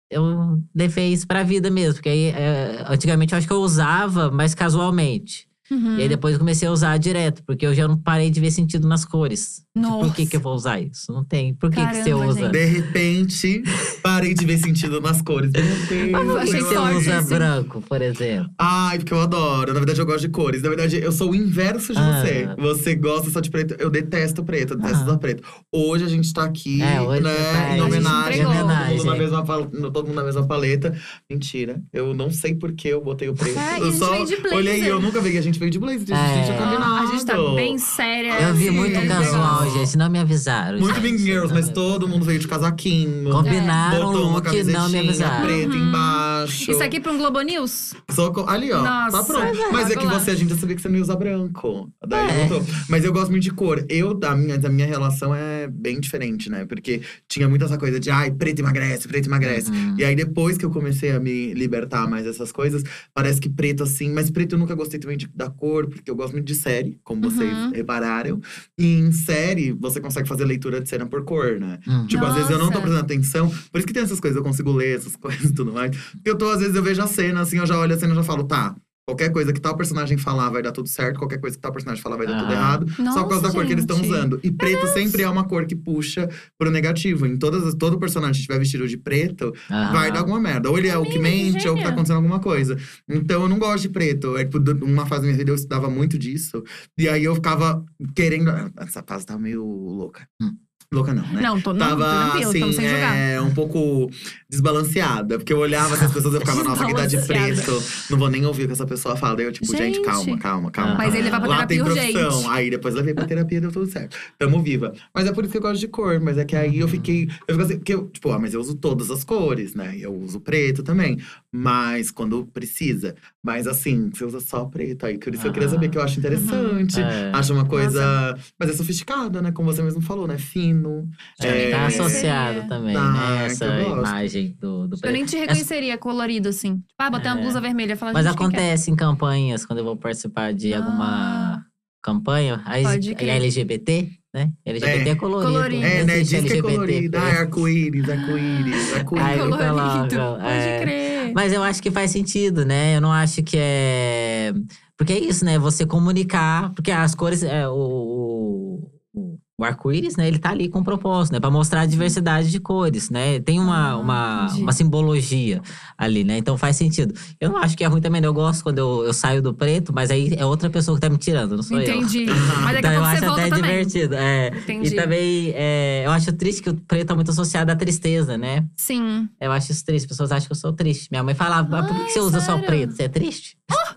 eu levei isso pra vida mesmo. Porque aí, é, antigamente eu acho que eu usava mais casualmente. Uhum. E aí depois eu comecei a usar direto, porque eu já não parei de ver sentido nas cores. Tipo, Nossa. por que, que eu vou usar isso? Não tem. Por que, que você Caramba, usa? gente. De repente, parei de ver sentido nas cores. Meu Deus, Mas por que achei que você usa esse. branco, por exemplo? Ai, porque eu adoro. Na verdade, eu gosto de cores. Na verdade, eu sou o inverso de Ah. você. Você gosta só de preto. Eu detesto preto, eu detesto Ah. usar preto. Hoje a gente tá aqui, É, hoje né? tá- em homenagem. Todo mundo, na Homenagem. mesma, pal- todo mundo na mesma paleta. Mentira. Eu não sei por que eu botei o preto. É, eu só olhei e eu nunca vi. A gente veio de blazer. A gente É. tinha combinado. A gente tá bem séria. Eu vi sim, muito é casual, legal. gente. Não me avisaram. Muito gente. Mean Girls, mas todo mundo veio de casaquinho. Combinaram Botou uma look não me avisaram. preta embaixo. Isso aqui pra um Globo News? Só Ali, ó. Nossa, tá pronto. Mas é que lá. você, a gente já sabia que você não ia usar branco. Daí É. voltou. Mas eu gosto muito de cor. Eu, a minha, a minha relação é bem diferente, né? Porque tinha muito essa coisa de, ai, preto emagrece, preto emagrece. Uhum. E aí, depois que eu comecei a me libertar mais dessas coisas, parece que preto, assim. Mas preto eu nunca gostei também de- da cor, porque eu gosto muito de série, como vocês Uhum. repararam. E em série, você consegue fazer leitura de cena por cor, né? Uhum. Tipo, às vezes eu não tô Nossa. prestando atenção. Por isso que tem essas coisas, eu consigo ler essas coisas e tudo mais. Porque eu tô, às vezes, eu vejo a cena, assim, eu já olho a cena e já falo, tá. Qualquer coisa que tal personagem falar vai dar tudo certo, qualquer coisa que tal personagem falar vai dar tudo Aham. errado. só por causa Nossa, da cor que eles estão gente. usando. E preto sempre é uma cor que puxa pro negativo. Em todas, as- todo personagem que estiver vestido de preto, Aham. vai dar alguma merda. Ou ele é o que Amiga, que mente, ou que tá gênia. acontecendo alguma coisa. Então eu não gosto de preto. É, tipo, uma fase da minha vida eu estudava muito disso. E aí eu ficava querendo. Essa fase tá meio louca. Hum. Louca não, né? Não, tô, não, Tava, tranquilo, assim, sem julgar. é, um pouco desbalanceada. Porque eu olhava essas pessoas e eu ficava, nossa, que dá de Desbalanceada. preto. Não vou nem ouvir o que essa pessoa fala. Daí eu, tipo, gente, Gente. calma, calma, calma. Mas ele levar pra Lá tem terapia profissão. urgente. Aí depois levei pra terapia, deu tudo certo. Tamo viva. Mas é por isso que eu gosto de cor. Mas é que aí eu fiquei. Eu fico assim, porque eu, tipo, ah, mas eu uso todas as cores, né? Eu uso preto também. Mas quando precisa. Mas assim, você usa só preto. Aí por isso eu queria Ah. saber que eu acho interessante. É. Acho uma coisa. Mas é sofisticada, né? Como você mesmo falou, né? Fino. É, tá É. associado também, Tá, né? Essa imagem do, do Eu nem te reconheceria colorido assim. Tipo, ah, botei uma É. blusa vermelha. Fala, Mas acontece em campanhas, quando eu vou participar de Ah. alguma campanha, aí. LGBT, né? LGBT é, É. colorido. Colorido. não É, né? Diz que é LGBT colorido. Ah, preto. arco-íris, arco-íris, Ai, arco-íris. Colorido. Pode é. crer. Mas eu acho que faz sentido, né? Eu não acho que é. Porque é isso, né? Você comunicar. Porque as cores. É, o, o, o arco-íris, né? Ele tá ali com um propósito, né? Pra mostrar a diversidade de cores, né? Tem uma, Ah, uma, entendi. uma simbologia ali, né? Então faz sentido. Eu não acho que é ruim também, né? Eu gosto quando eu, eu saio do preto, mas aí é outra pessoa que tá me tirando, não sou eu. Entendi. Mas daqui Então eu acho até também. divertido. É. Entendi. E também, é, eu acho triste que o preto tá muito associado à tristeza, né? Sim. Eu acho isso triste. As pessoas acham que eu sou triste. Minha mãe falava, mas por que que você usa só sério? preto? Você é triste?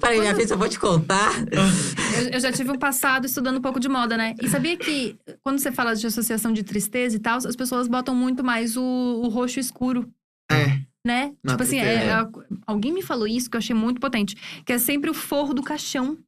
Falei, minha filha, eu vou te contar. Eu, eu já tive um passado estudando um pouco de moda, né? E sabia que quando você fala de associação de tristeza e tal, as pessoas botam muito mais o, o roxo escuro, É. né? Na tipo assim, tristeza. é- é- alguém me falou isso que eu achei muito potente. Que é sempre o forro do caixão.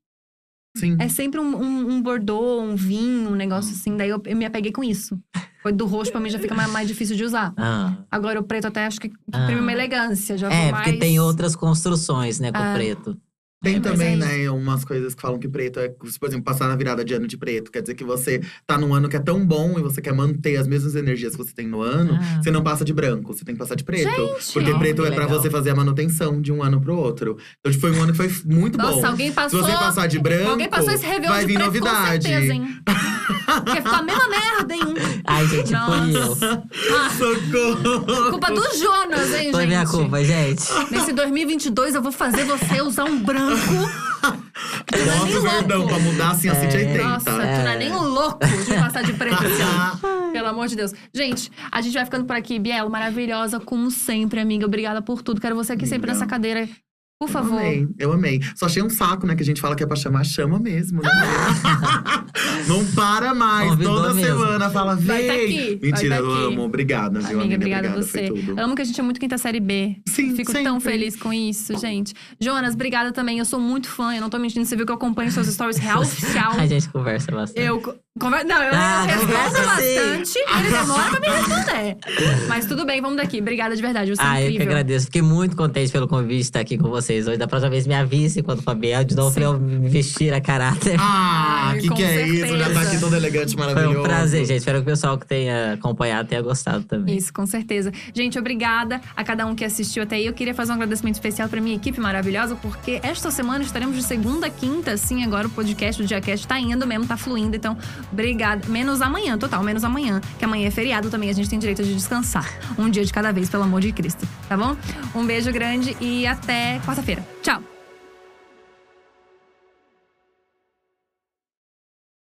Sim. É sempre um, um, um bordô, um vinho, um negócio assim. Daí eu, eu me apeguei com isso. Foi do roxo pra mim já fica mais, mais difícil de usar. Ah, Agora o preto até acho que Ah. imprime uma elegância. Já é, vou porque mais... tem outras construções, né, com Ah. o preto. Tem É, também, é né, umas coisas que falam que preto é, por exemplo, passar na virada de ano de preto. Quer dizer que você tá num ano que é tão bom e você quer manter as mesmas energias que você tem no ano, Ah. você não passa de branco, você tem que passar de preto. Gente! porque preto é pra legal. você fazer a manutenção de um ano pro outro. Então, tipo, foi um ano que foi muito Nossa, bom. alguém Se passou. você passar de branco, Alguém passou esse Réveillon vai de vir preto novidade. com certeza, hein? Porque ficou a mesma merda, hein? Ai, gente, fui eu. Nossa. Ah, Socorro! culpa do Jonas, hein, Foi gente? minha culpa, gente. Nesse 2022, eu vou fazer você usar um branco. É Nossa, verdão, louco. pra mudar assim a 180. Nossa, tu não é nem um louco de passar de preto ano. Pelo amor de Deus. Gente, a gente vai ficando por aqui. Bielo, maravilhosa, como sempre, amiga. Obrigada por tudo. Quero você aqui sempre nessa cadeira Por Eu favor. amei, eu amei. Só achei um saco, né? Que a gente fala que é pra chamar, chama mesmo, né? não para mais. Convidou Toda mesmo. semana fala, vem. Vai tá aqui, vai Mentira, tá eu amo. Obrigada, viu, Amiga, amiga? obrigada a Obrigada, você. Amo que a gente é muito quinta série B. Sim, Fico sempre. tão feliz com isso, gente. Jonas, obrigada também. Eu sou muito fã, eu não tô mentindo. Você viu que eu acompanho seus stories real oficial. A gente conversa bastante. Eu conver... Não, eu, Ah, respondo conversa sim. bastante. Ele demora pra me responder. Mas tudo bem, vamos daqui. Obrigada de verdade, você é Ah, eu que incrível. agradeço. Fiquei muito contente pelo convite de estar aqui com vocês hoje. Da próxima vez me avise quando for Biel, de novo Sim. pra eu me vestir a caráter. Ah, que que é isso? Já tá certeza. aqui todo elegante, Foi maravilhoso. um prazer, gente. Espero que o pessoal que tenha acompanhado tenha gostado também. Isso, com certeza. Gente, obrigada a cada um que assistiu até aí. Eu queria fazer um agradecimento especial pra minha equipe maravilhosa, porque esta semana estaremos de segunda a quinta, assim, agora o podcast, o Diacast tá indo mesmo, tá fluindo. Então, obrigada. Menos amanhã, total, menos amanhã, que amanhã é feriado também, a gente tem direito de descansar. Um dia de cada vez, pelo amor de Cristo, tá bom? Um beijo grande e até quarta-feira.